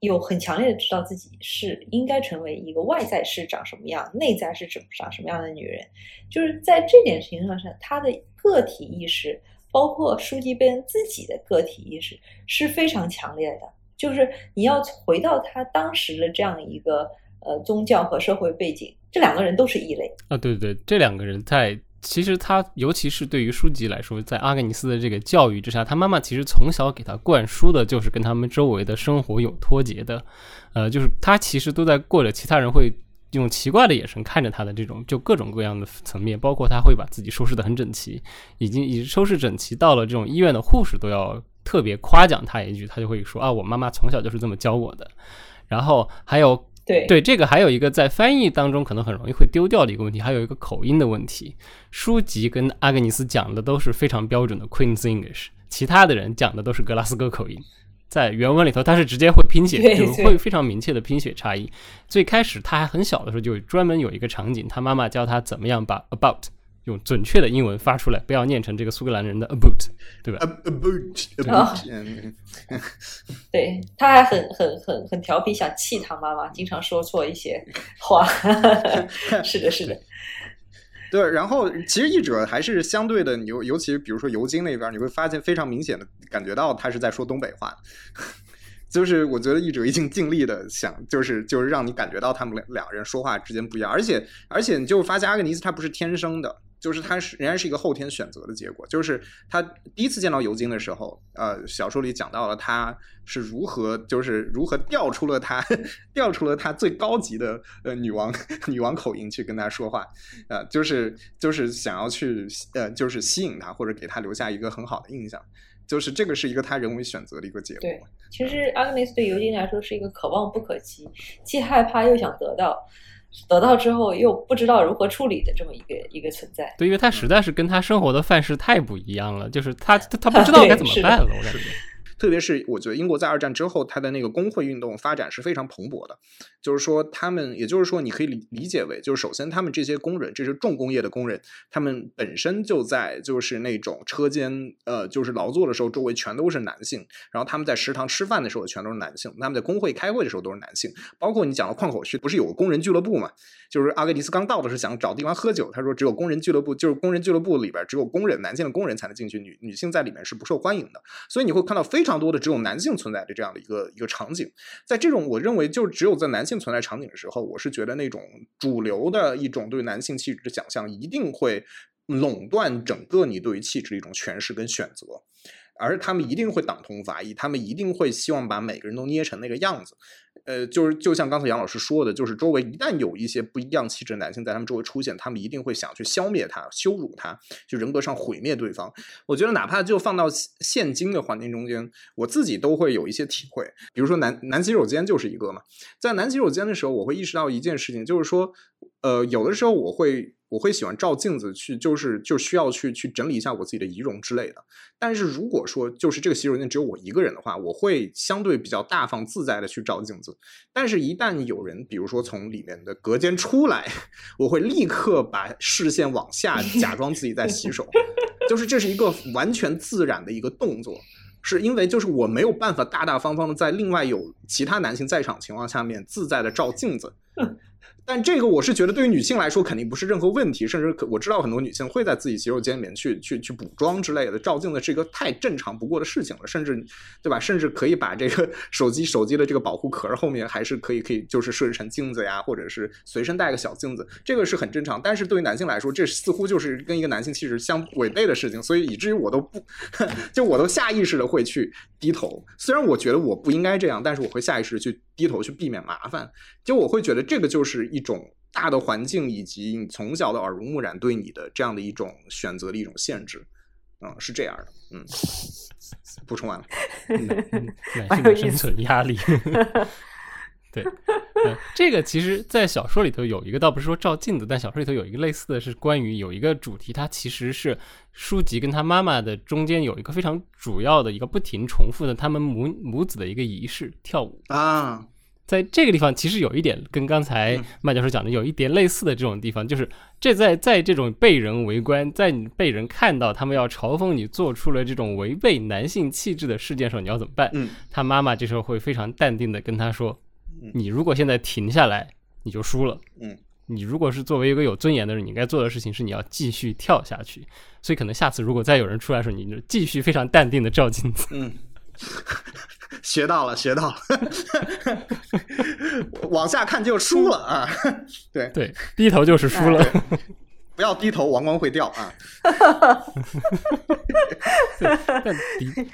有很强烈的知道自己是应该成为一个外在是长什么样，内在是长长什么样的女人，就是在这点情况上，她的个体意识，包括书记贝恩自己的个体意识是非常强烈的。就是你要回到他当时的这样一个呃宗教和社会背景，这两个人都是异类啊。对对对，这两个人在。其实他，尤其是对于书籍来说，在阿格尼斯的这个教育之下，他妈妈其实从小给他灌输的就是跟他们周围的生活有脱节的，呃，就是他其实都在过着其他人会用奇怪的眼神看着他的这种，就各种各样的层面，包括他会把自己收拾得很整齐，已经已收拾整齐到了这种医院的护士都要特别夸奖他一句，他就会说啊，我妈妈从小就是这么教我的，然后还有。对对，这个还有一个在翻译当中可能很容易会丢掉的一个问题，还有一个口音的问题。书籍跟阿格尼斯讲的都是非常标准的 Queen's English，其他的人讲的都是格拉斯哥口音。在原文里头，他是直接会拼写，就会非常明确的拼写差异。最开始他还很小的时候，就专门有一个场景，他妈妈教他怎么样把 about。用准确的英文发出来，不要念成这个苏格兰人的 about，对吧？about，about，(laughs) 对，他还很很很很调皮，想气他妈妈，经常说错一些话。(laughs) 是的，是的。对，然后其实译者还是相对的，尤尤其是比如说尤金那边，你会发现非常明显的感觉到他是在说东北话。(laughs) 就是我觉得译者已经尽力的想，就是就是让你感觉到他们两两个人说话之间不一样，而且而且你就发现阿格尼斯他不是天生的。就是他是仍然是一个后天选择的结果。就是他第一次见到尤金的时候，呃，小说里讲到了他是如何，就是如何调出了他 (laughs) 调出了他最高级的呃女王 (laughs) 女王口音去跟他说话，呃，就是就是想要去呃，就是吸引他或者给他留下一个很好的印象。就是这个是一个他人为选择的一个结果。其实阿格尼斯对尤金来说是一个可望不可及，既害怕又想得到。得到之后又不知道如何处理的这么一个一个存在，对，因为他实在是跟他生活的范式太不一样了，就是他他不 (laughs) 知道该怎么办了，我感觉。特别是我觉得英国在二战之后，它的那个工会运动发展是非常蓬勃的。就是说，他们也就是说，你可以理理解为，就是首先他们这些工人，这是重工业的工人，他们本身就在就是那种车间，呃，就是劳作的时候，周围全都是男性。然后他们在食堂吃饭的时候，全都是男性。他们在工会开会的时候都是男性。包括你讲的矿口区，不是有个工人俱乐部嘛？就是阿格尼斯刚到的时候想找地方喝酒，他说只有工人俱乐部，就是工人俱乐部里边只有工人，男性的工人才能进去，女女性在里面是不受欢迎的。所以你会看到非常多的只有男性存在的这样的一个一个场景。在这种我认为就只有在男性存在场景的时候，我是觉得那种主流的一种对男性气质的想象一定会垄断整个你对于气质的一种诠释跟选择，而他们一定会党同伐异，他们一定会希望把每个人都捏成那个样子。呃，就是就像刚才杨老师说的，就是周围一旦有一些不一样气质的男性在他们周围出现，他们一定会想去消灭他、羞辱他，就人格上毁灭对方。我觉得哪怕就放到现今的环境中间，我自己都会有一些体会。比如说男男洗手间就是一个嘛，在男洗手间的时候，我会意识到一件事情，就是说，呃，有的时候我会。我会喜欢照镜子去，就是就需要去去整理一下我自己的仪容之类的。但是如果说就是这个洗手间只有我一个人的话，我会相对比较大方自在的去照镜子。但是，一旦有人比如说从里面的隔间出来，(laughs) 我会立刻把视线往下，假装自己在洗手。就是这是一个完全自然的一个动作，是因为就是我没有办法大大方方的在另外有其他男性在场情况下面自在的照镜子。但这个我是觉得，对于女性来说肯定不是任何问题，甚至可我知道很多女性会在自己洗手间里面去去去补妆之类的，照镜子是一个太正常不过的事情了，甚至对吧？甚至可以把这个 (laughs) 手机手机的这个保护壳后面还是可以可以就是设置成镜子呀，或者是随身带个小镜子，这个是很正常。但是对于男性来说，这似乎就是跟一个男性气质相违背的事情，所以以至于我都不 (laughs) 就我都下意识的会去低头。虽然我觉得我不应该这样，但是我会下意识去低头去避免麻烦。就我会觉得这个就是一种大的环境以及你从小的耳濡目染对你的这样的一种选择的一种限制，嗯，是这样的，嗯，补充完了，(laughs) (laughs) 男性的生存压力，(laughs) 对，嗯，这个其实，在小说里头有一个，倒不是说照镜子，但小说里头有一个类似的是关于有一个主题，它其实是书籍跟他妈妈的中间有一个非常主要的一个不停重复的他们母母子的一个仪式——跳舞。啊。在这个地方，其实有一点跟刚才麦教授讲的有一点类似的这种地方，就是这在在这种被人围观，在你被人看到他们要嘲讽你做出了这种违背男性气质的事件时候，你要怎么办？嗯，他妈妈这时候会非常淡定的跟他说：“你如果现在停下来，你就输了。嗯，你如果是作为一个有尊严的人，你应该做的事情是你要继续跳下去。所以可能下次如果再有人出来的时候，你就继续非常淡定的照镜子。”嗯。学到了，学到了，(laughs) 往下看就输了啊！(laughs) 对对，低头就是输了，不要低头，王冠会掉啊！但的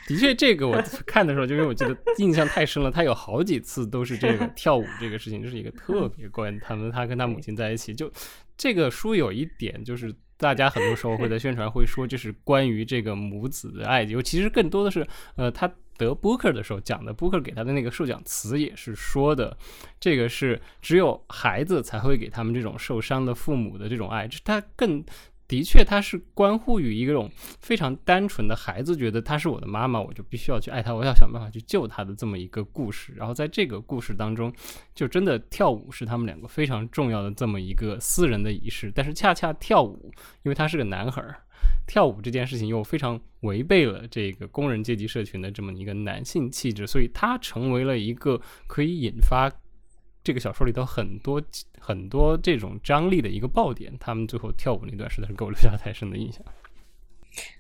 的确，这个我看的时候，就因为我记得印象太深了，他有好几次都是这个 (laughs) 跳舞这个事情，就是一个特别关他们他跟他母亲在一起，就这个书有一点就是。大家很多时候会在宣传会说，这是关于这个母子的爱，尤其是更多的是，呃，他得 Booker 的时候讲的，Booker 给他的那个授奖词也是说的，这个是只有孩子才会给他们这种受伤的父母的这种爱，他更。的确，它是关乎于一种非常单纯的孩子觉得她是我的妈妈，我就必须要去爱她，我要想办法去救她的这么一个故事。然后在这个故事当中，就真的跳舞是他们两个非常重要的这么一个私人的仪式。但是恰恰跳舞，因为他是个男孩儿，跳舞这件事情又非常违背了这个工人阶级社群的这么一个男性气质，所以它成为了一个可以引发。这个小说里头很多很多这种张力的一个爆点，他们最后跳舞那段实在是给我留下太深的印象。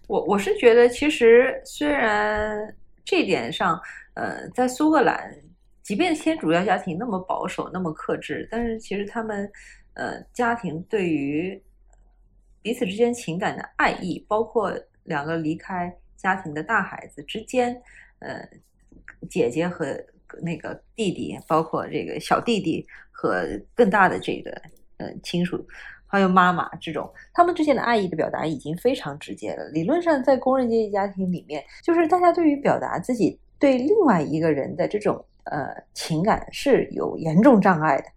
我我是觉得，其实虽然这点上，呃，在苏格兰，即便先主要家庭那么保守、那么克制，但是其实他们，呃，家庭对于彼此之间情感的爱意，包括两个离开家庭的大孩子之间，呃，姐姐和。那个弟弟，包括这个小弟弟和更大的这个呃亲属，还有妈妈这种，他们之间的爱意的表达已经非常直接了。理论上，在工人阶级家庭里面，就是大家对于表达自己对另外一个人的这种呃情感是有严重障碍的。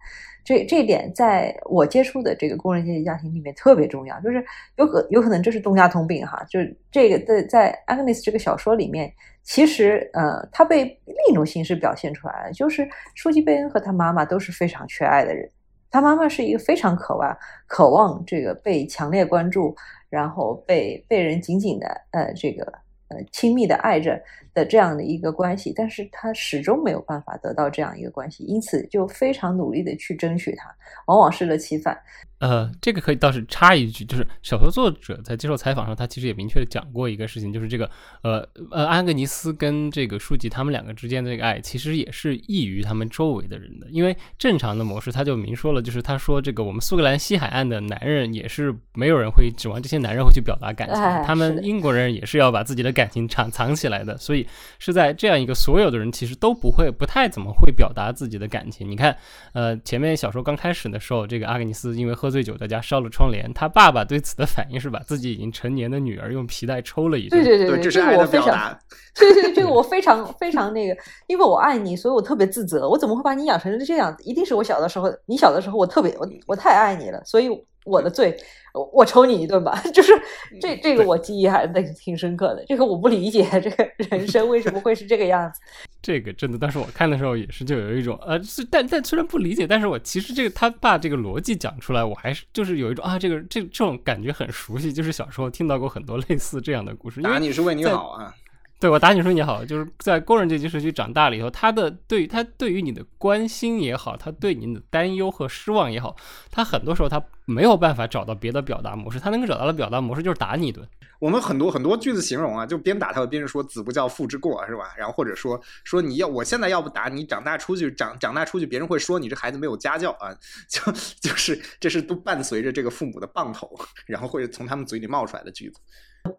这这一点，在我接触的这个工人阶级家庭里面特别重要，就是有可有可能这是东家通病哈，就是这个在在 Agnes 这个小说里面。其实，呃，他被另一种形式表现出来了，就是舒吉贝恩和他妈妈都是非常缺爱的人。他妈妈是一个非常渴望、渴望这个被强烈关注，然后被被人紧紧的，呃，这个呃亲密的爱着的这样的一个关系，但是他始终没有办法得到这样一个关系，因此就非常努力的去争取他，往往适得其反。呃，这个可以倒是插一句，就是小说作者在接受采访上，他其实也明确的讲过一个事情，就是这个呃呃，安格尼斯跟这个书籍他们两个之间的这个爱，其实也是异于他们周围的人的。因为正常的模式，他就明说了，就是他说这个我们苏格兰西海岸的男人也是没有人会指望这些男人会去表达感情，他们英国人也是要把自己的感情藏藏起来的。所以是在这样一个所有的人其实都不会不太怎么会表达自己的感情。你看，呃，前面小说刚开始的时候，这个阿格尼斯因为喝。醉酒在家烧了窗帘，他爸爸对此的反应是把自己已经成年的女儿用皮带抽了一顿。对对对，这是爱的表达。(laughs) 对对，这个我非常非常那个，因为我爱你，所以我特别自责。我怎么会把你养成这样子？一定是我小的时候，你小的时候我特别我我太爱你了，所以。我的罪，我抽你一顿吧。(laughs) 就是这这个我记忆还是挺深刻的。这个我不理解，这个人生为什么会是这个样子？(laughs) 这个真的，当时我看的时候也是，就有一种呃，但但虽然不理解，但是我其实这个他把这个逻辑讲出来，我还是就是有一种啊，这个这这种感觉很熟悉，就是小时候听到过很多类似这样的故事。打你是为你好啊。对我打你说你好，就是在工人阶级社区长大了以后，他的对他对于你的关心也好，他对你的担忧和失望也好，他很多时候他没有办法找到别的表达模式，他能够找到的表达模式就是打你一顿。我们很多很多句子形容啊，就边打他边说“子不教，父之过”，是吧？然后或者说说你要我现在要不打你，长大出去长长大出去，别人会说你这孩子没有家教啊，就 (laughs) 就是这是都伴随着这个父母的棒头，然后会从他们嘴里冒出来的句子。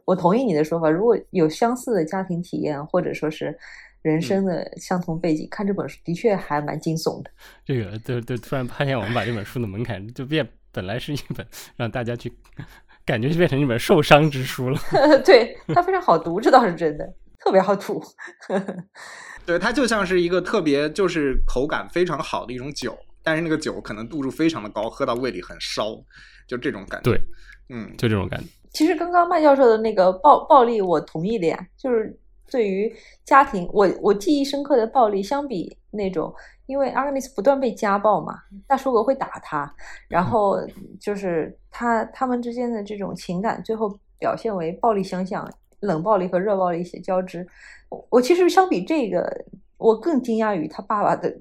我同意你的说法，如果有相似的家庭体验，或者说是人生的相同背景，看这本书的确还蛮惊悚的。这个对对，突然发现我们把这本书的门槛就变，本来是一本让大家去。感觉就变成一本受伤之书了。(laughs) 对，它非常好读，这倒是真的，特别好吐。(laughs) 对，它就像是一个特别就是口感非常好的一种酒，但是那个酒可能度数非常的高，喝到胃里很烧，就这种感觉。对，嗯，就这种感觉。其实刚刚麦教授的那个暴暴力，我同意的呀，就是对于家庭，我我记忆深刻的暴力，相比那种。因为阿格尼斯不断被家暴嘛，大叔哥会打他，然后就是他他们之间的这种情感，最后表现为暴力相向，冷暴力和热暴力一些交织。我其实相比这个，我更惊讶于他爸爸的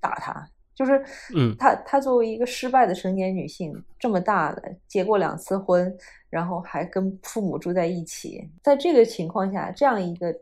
打他，就是嗯，他他作为一个失败的成年女性，这么大了结过两次婚，然后还跟父母住在一起，在这个情况下，这样一个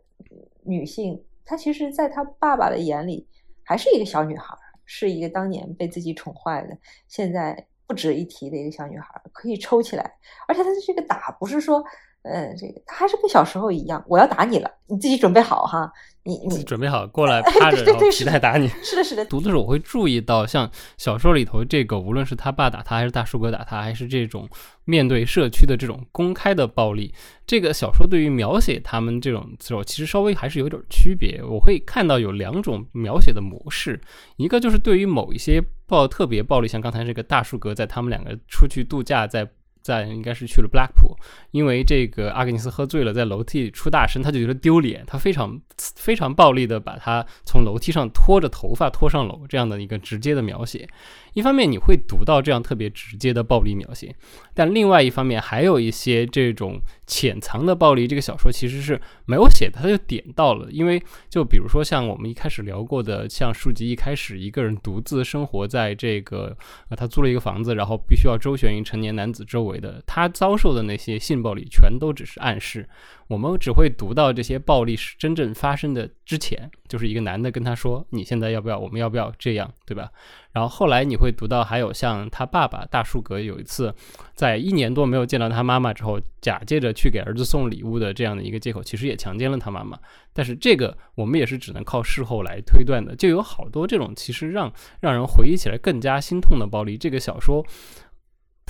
女性，她其实在她爸爸的眼里。还是一个小女孩，是一个当年被自己宠坏的，现在不值一提的一个小女孩，可以抽起来。而且她的这个打不是说，呃，这个他还是跟小时候一样，我要打你了，你自己准备好哈。你你准备好过来 (laughs) 趴着，然后皮带打你。是的，是的。读的时候我会注意到，像小说里头这个，无论是他爸打他，还是大叔哥打他，还是这种面对社区的这种公开的暴力，这个小说对于描写他们这种时候，其实稍微还是有点区别。我会看到有两种描写的模式，一个就是对于某一些暴特别暴力，像刚才这个大叔哥在他们两个出去度假在。在应该是去了 Blackpool，因为这个阿格尼斯喝醉了，在楼梯出大声，他就觉得丢脸，他非常非常暴力的把他从楼梯上拖着头发拖上楼，这样的一个直接的描写。一方面你会读到这样特别直接的暴力描写，但另外一方面还有一些这种潜藏的暴力，这个小说其实是没有写的，他就点到了。因为就比如说像我们一开始聊过的，像书籍一开始一个人独自生活在这个呃他租了一个房子，然后必须要周旋于成年男子周围的，他遭受的那些性暴力全都只是暗示。我们只会读到这些暴力是真正发生的之前，就是一个男的跟他说：“你现在要不要？我们要不要这样，对吧？”然后后来你会读到，还有像他爸爸大树格有一次，在一年多没有见到他妈妈之后，假借着去给儿子送礼物的这样的一个借口，其实也强奸了他妈妈。但是这个我们也是只能靠事后来推断的，就有好多这种其实让让人回忆起来更加心痛的暴力。这个小说。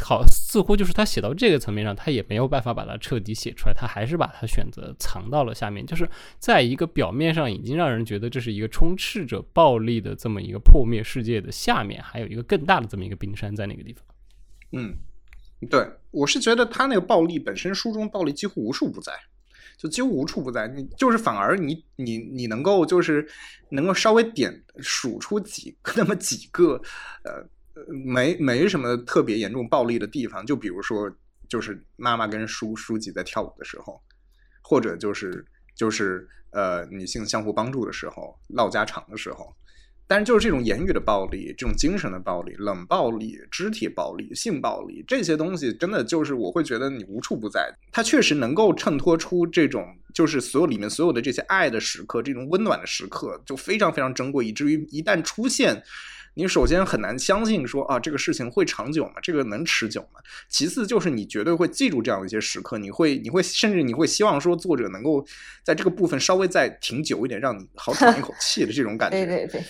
好，似乎就是他写到这个层面上，他也没有办法把它彻底写出来，他还是把它选择藏到了下面，就是在一个表面上已经让人觉得这是一个充斥着暴力的这么一个破灭世界的下面，还有一个更大的这么一个冰山在那个地方。嗯，对，我是觉得他那个暴力本身，书中暴力几乎无处不在，就几乎无处不在。你就是反而你你你能够就是能够稍微点数出几那么几个呃。没没什么特别严重暴力的地方，就比如说，就是妈妈跟书书记在跳舞的时候，或者就是就是呃女性相互帮助的时候，唠家常的时候。但是就是这种言语的暴力，这种精神的暴力，冷暴力、肢体暴力、性暴力这些东西，真的就是我会觉得你无处不在。它确实能够衬托出这种，就是所有里面所有的这些爱的时刻，这种温暖的时刻，就非常非常珍贵，以至于一旦出现。你首先很难相信说啊，这个事情会长久吗？这个能持久吗？其次就是你绝对会记住这样的一些时刻，你会，你会，甚至你会希望说作者能够在这个部分稍微再停久一点，让你好喘一口气的这种感觉。对对对。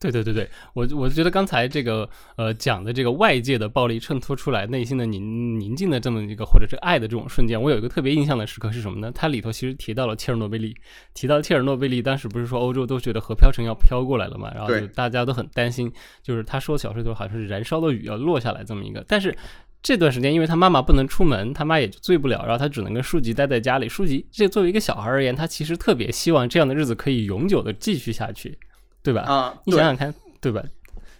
对对对对，我我觉得刚才这个呃讲的这个外界的暴力衬托出来内心的宁宁静的这么一个或者是爱的这种瞬间，我有一个特别印象的时刻是什么呢？它里头其实提到了切尔诺贝利，提到切尔诺贝利，当时不是说欧洲都觉得核飘尘要飘过来了嘛，然后就大家都很担心，就是他说小时候好像是燃烧的雨要落下来这么一个，但是这段时间因为他妈妈不能出门，他妈也就醉不了，然后他只能跟书籍待在家里。书籍这作为一个小孩而言，他其实特别希望这样的日子可以永久的继续下去。对吧？啊，你想想看，对吧？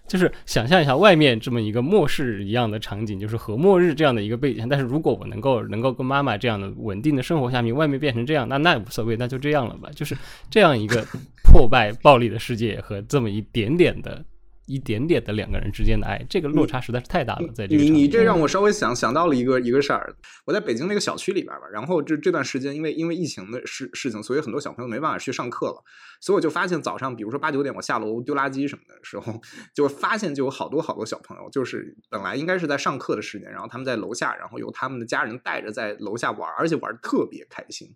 就是想象一下外面这么一个末世一样的场景，就是和末日这样的一个背景。但是如果我能够能够跟妈妈这样的稳定的生活下面，外面变成这样，那那也无所谓，那就这样了吧。就是这样一个 (laughs) 破败暴力的世界和这么一点点的。一点点的两个人之间的爱，这个落差实在是太大了。在这个你你这让我稍微想想到了一个一个事儿。我在北京那个小区里边吧，然后这这段时间因为因为疫情的事事情，所以很多小朋友没办法去上课了。所以我就发现早上，比如说八九点我下楼丢垃圾什么的时候，就发现就有好多好多小朋友，就是本来应该是在上课的时间，然后他们在楼下，然后由他们的家人带着在楼下玩，而且玩特别开心，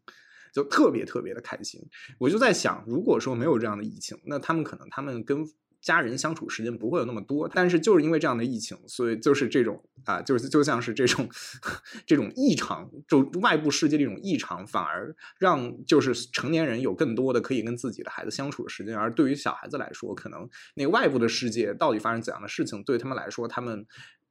就特别特别的开心。我就在想，如果说没有这样的疫情，那他们可能他们跟家人相处时间不会有那么多，但是就是因为这样的疫情，所以就是这种啊，就是就像是这种 (laughs) 这种异常，就外部世界的一种异常，反而让就是成年人有更多的可以跟自己的孩子相处的时间，而对于小孩子来说，可能那个外部的世界到底发生怎样的事情，对他们来说，他们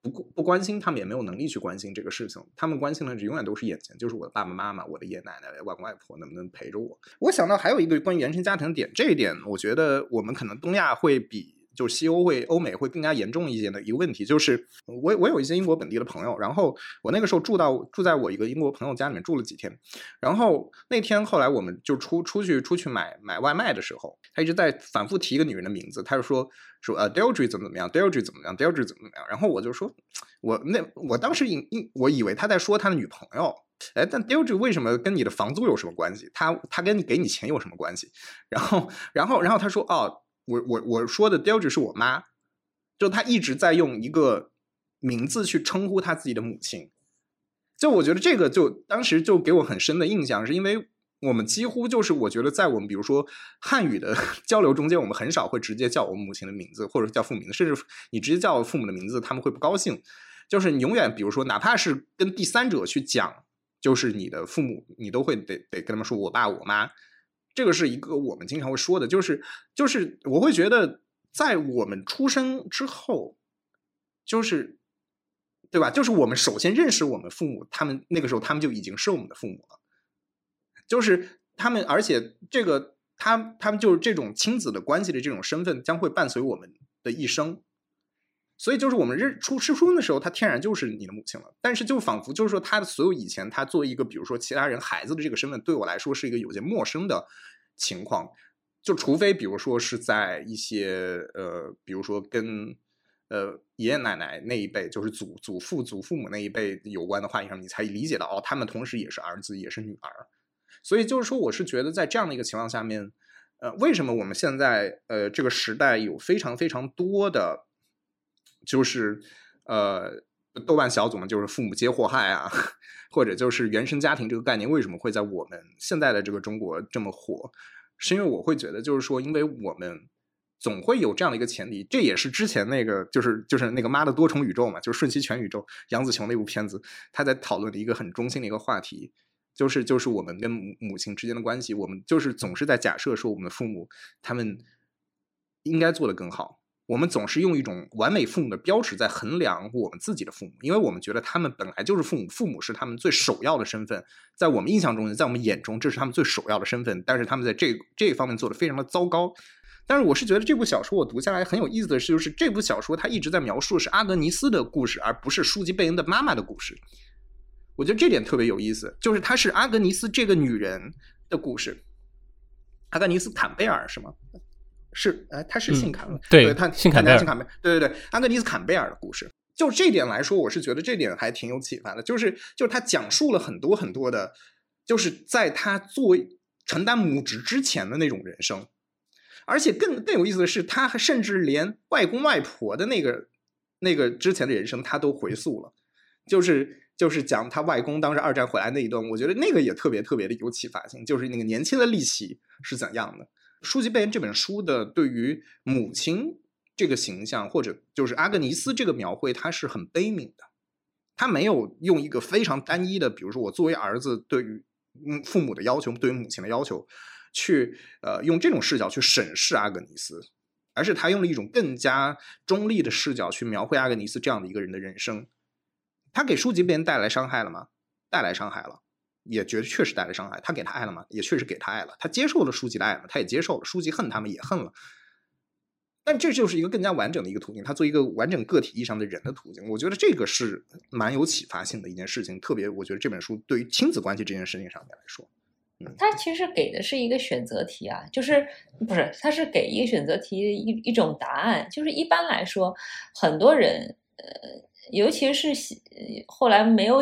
不不关心，他们也没有能力去关心这个事情，他们关心的永远都是眼前，就是我的爸爸妈妈、我的爷爷奶奶、外公外婆能不能陪着我。我想到还有一个关于原生家庭的点，这一点我觉得我们可能东亚会比。就是西欧会、欧美会更加严重一些的一个问题，就是我我有一些英国本地的朋友，然后我那个时候住到住在我一个英国朋友家里面住了几天，然后那天后来我们就出出去出去买买外卖的时候，他一直在反复提一个女人的名字，他就说说呃 Deirdre 怎么怎么样，Deirdre 怎么样，Deirdre 怎么怎么样，然后我就说，我那我当时以以我以为他在说他的女朋友，哎，但 Deirdre 为什么跟你的房租有什么关系？他他跟你给你钱有什么关系？然后然后然后他说哦。我我我说的 Deirdre 是我妈，就她一直在用一个名字去称呼她自己的母亲，就我觉得这个就当时就给我很深的印象，是因为我们几乎就是我觉得在我们比如说汉语的 (laughs) 交流中间，我们很少会直接叫我母亲的名字，或者叫父母名字，甚至你直接叫父母的名字，他们会不高兴。就是你永远比如说，哪怕是跟第三者去讲，就是你的父母，你都会得得跟他们说我爸我妈。这个是一个我们经常会说的，就是就是我会觉得，在我们出生之后，就是对吧？就是我们首先认识我们父母，他们那个时候他们就已经是我们的父母了，就是他们，而且这个他他们就是这种亲子的关系的这种身份将会伴随我们的一生。所以就是我们认出出生的时候，他天然就是你的母亲了。但是就仿佛就是说，他的所有以前，他作为一个比如说其他人孩子的这个身份，对我来说是一个有些陌生的情况。就除非比如说是在一些呃，比如说跟呃爷爷奶奶那一辈，就是祖祖父祖父母那一辈有关的话题上，你才理解到哦，他们同时也是儿子也是女儿。所以就是说，我是觉得在这样的一个情况下面，呃，为什么我们现在呃这个时代有非常非常多的。就是呃，豆瓣小组嘛，就是父母皆祸害啊，(laughs) 或者就是原生家庭这个概念为什么会在我们现在的这个中国这么火？是因为我会觉得，就是说，因为我们总会有这样的一个前提，这也是之前那个就是就是那个妈的多重宇宙嘛，就是瞬息全宇宙杨紫琼那部片子，他在讨论的一个很中心的一个话题，就是就是我们跟母亲之间的关系，我们就是总是在假设说我们的父母他们应该做的更好。我们总是用一种完美父母的标尺在衡量我们自己的父母，因为我们觉得他们本来就是父母，父母是他们最首要的身份，在我们印象中，在我们眼中，这是他们最首要的身份。但是他们在这这一方面做的非常的糟糕。但是我是觉得这部小说我读下来很有意思的是，就是这部小说它一直在描述是阿格尼斯的故事，而不是书记贝恩的妈妈的故事。我觉得这点特别有意思，就是它是阿格尼斯这个女人的故事。阿格尼斯坎贝尔是吗？是，哎，他是姓坎，对，他姓坎贝尔，姓坎贝尔，对对对，安格尼斯坎贝尔的故事，就这点来说，我是觉得这点还挺有启发的，就是就是他讲述了很多很多的，就是在他作为承担母职之前的那种人生，而且更更有意思的是，他甚至连外公外婆的那个那个之前的人生他都回溯了，就是就是讲他外公当时二战回来那一段，我觉得那个也特别特别的有启发性，就是那个年轻的利奇是怎样的。《书籍贝恩》这本书的对于母亲这个形象，或者就是阿格尼斯这个描绘，它是很悲悯的。他没有用一个非常单一的，比如说我作为儿子对于嗯父母的要求，对于母亲的要求，去呃用这种视角去审视阿格尼斯，而是他用了一种更加中立的视角去描绘阿格尼斯这样的一个人的人生。他给书籍被人带来伤害了吗？带来伤害了。也觉得确实带来伤害，他给他爱了吗？也确实给他爱了。他接受了书记的爱吗？他也接受了。书记恨他们也恨了。但这就是一个更加完整的一个途径，他做一个完整个体意义上的人的途径。我觉得这个是蛮有启发性的一件事情，特别我觉得这本书对于亲子关系这件事情上面来说，他其实给的是一个选择题啊，就是不是，他是给一个选择题一一种答案。就是一般来说，很多人呃，尤其是后来没有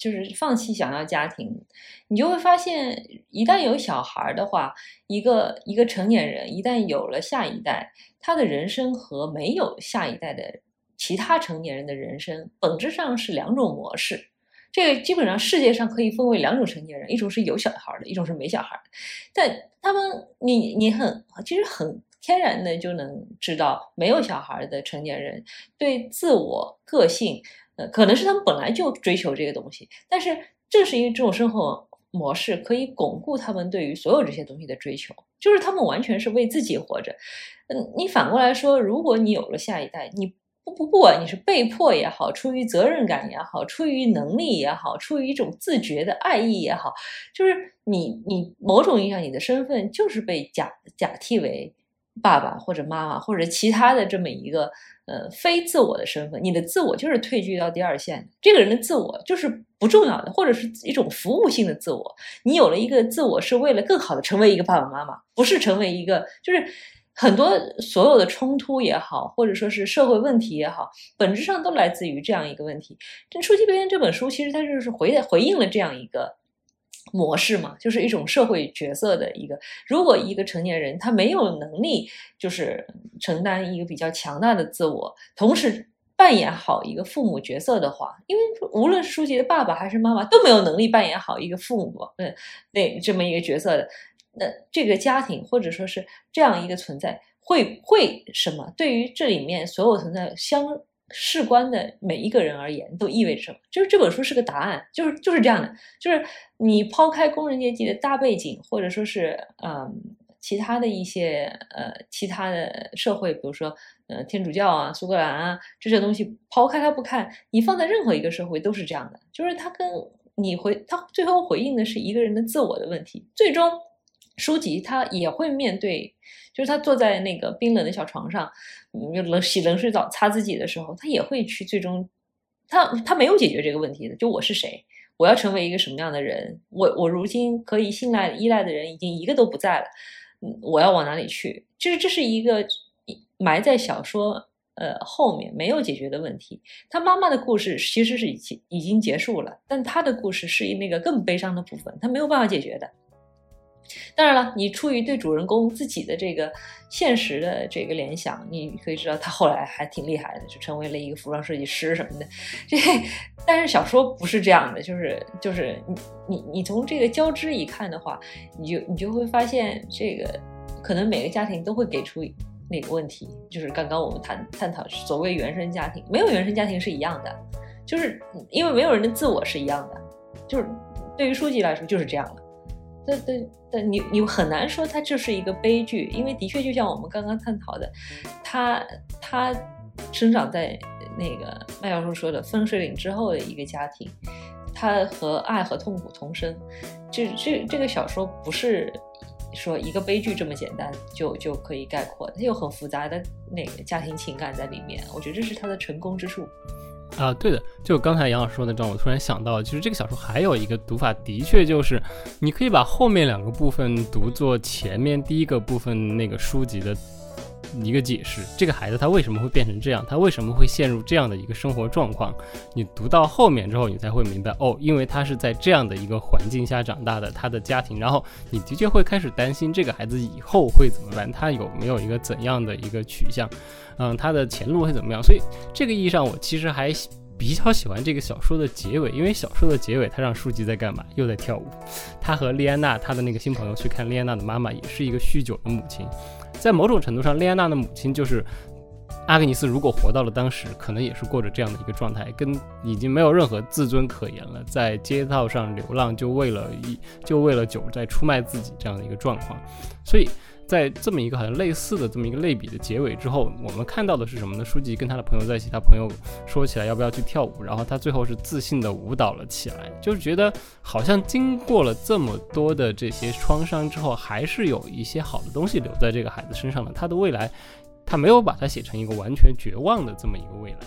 就是放弃想要家庭，你就会发现，一旦有小孩的话，一个一个成年人一旦有了下一代。他的人生和没有下一代的其他成年人的人生本质上是两种模式。这个基本上世界上可以分为两种成年人，一种是有小孩的，一种是没小孩的。但他们，你你很其实很天然的就能知道，没有小孩的成年人对自我个性，可能是他们本来就追求这个东西。但是正是因为这种生活模式，可以巩固他们对于所有这些东西的追求，就是他们完全是为自己活着。嗯，你反过来说，如果你有了下一代，你不不不管你是被迫也好，出于责任感也好，出于能力也好，出于一种自觉的爱意也好，就是你你某种意义上你的身份就是被假假替为爸爸或者妈妈或者其他的这么一个呃非自我的身份，你的自我就是退居到第二线，这个人的自我就是不重要的，或者是一种服务性的自我。你有了一个自我，是为了更好的成为一个爸爸妈妈，不是成为一个就是。很多所有的冲突也好，或者说是社会问题也好，本质上都来自于这样一个问题。这《初级边缘》这本书其实它就是回回应了这样一个模式嘛，就是一种社会角色的一个。如果一个成年人他没有能力，就是承担一个比较强大的自我，同时扮演好一个父母角色的话，因为无论是书籍的爸爸还是妈妈都没有能力扮演好一个父母，嗯，那这么一个角色的。那这个家庭或者说是这样一个存在，会会什么？对于这里面所有存在相事关的每一个人而言，都意味着什么？就是这本书是个答案，就是就是这样的。就是你抛开工人阶级的大背景，或者说是嗯其他的一些呃其他的社会，比如说呃天主教啊、苏格兰啊这些东西，抛开它不看，你放在任何一个社会都是这样的。就是它跟你回，它最后回应的是一个人的自我的问题，最终。书籍他也会面对，就是他坐在那个冰冷的小床上，嗯，冷洗冷水澡擦自己的时候，他也会去最终，他他没有解决这个问题的。就我是谁，我要成为一个什么样的人？我我如今可以信赖依赖的人已经一个都不在了，嗯，我要往哪里去？就是这是一个埋在小说呃后面没有解决的问题。他妈妈的故事其实是已经已经结束了，但他的故事是那个更悲伤的部分，他没有办法解决的。当然了，你出于对主人公自己的这个现实的这个联想，你可以知道他后来还挺厉害的，就成为了一个服装设计师什么的。这但是小说不是这样的，就是就是你你你从这个交织一看的话，你就你就会发现这个可能每个家庭都会给出那个问题，就是刚刚我们谈探讨所谓原生家庭，没有原生家庭是一样的，就是因为没有人的自我是一样的，就是对于书籍来说就是这样了。对对对，你你很难说它就是一个悲剧，因为的确就像我们刚刚探讨的，他他生长在那个麦教授说的分水岭之后的一个家庭，他和爱和痛苦同生，这这这个小说不是说一个悲剧这么简单就就可以概括，它有很复杂的那个家庭情感在里面，我觉得这是它的成功之处。啊，对的，就刚才杨老师说那章我突然想到，其实这个小说还有一个读法，的确就是，你可以把后面两个部分读作前面第一个部分那个书籍的一个解释。这个孩子他为什么会变成这样？他为什么会陷入这样的一个生活状况？你读到后面之后，你才会明白，哦，因为他是在这样的一个环境下长大的，他的家庭，然后你的确会开始担心这个孩子以后会怎么办，他有没有一个怎样的一个取向？嗯，他的前路会怎么样？所以这个意义上，我其实还比较喜欢这个小说的结尾，因为小说的结尾，他让书籍在干嘛？又在跳舞。他和莉安娜，他的那个新朋友去看莉安娜的妈妈，也是一个酗酒的母亲。在某种程度上，莉安娜的母亲就是阿格尼斯。如果活到了当时，可能也是过着这样的一个状态，跟已经没有任何自尊可言了，在街道上流浪，就为了一就为了酒在出卖自己这样的一个状况。所以。在这么一个好像类似的这么一个类比的结尾之后，我们看到的是什么呢？书籍跟他的朋友在一起，他朋友说起来要不要去跳舞，然后他最后是自信的舞蹈了起来，就是觉得好像经过了这么多的这些创伤之后，还是有一些好的东西留在这个孩子身上的，他的未来。他没有把它写成一个完全绝望的这么一个未来。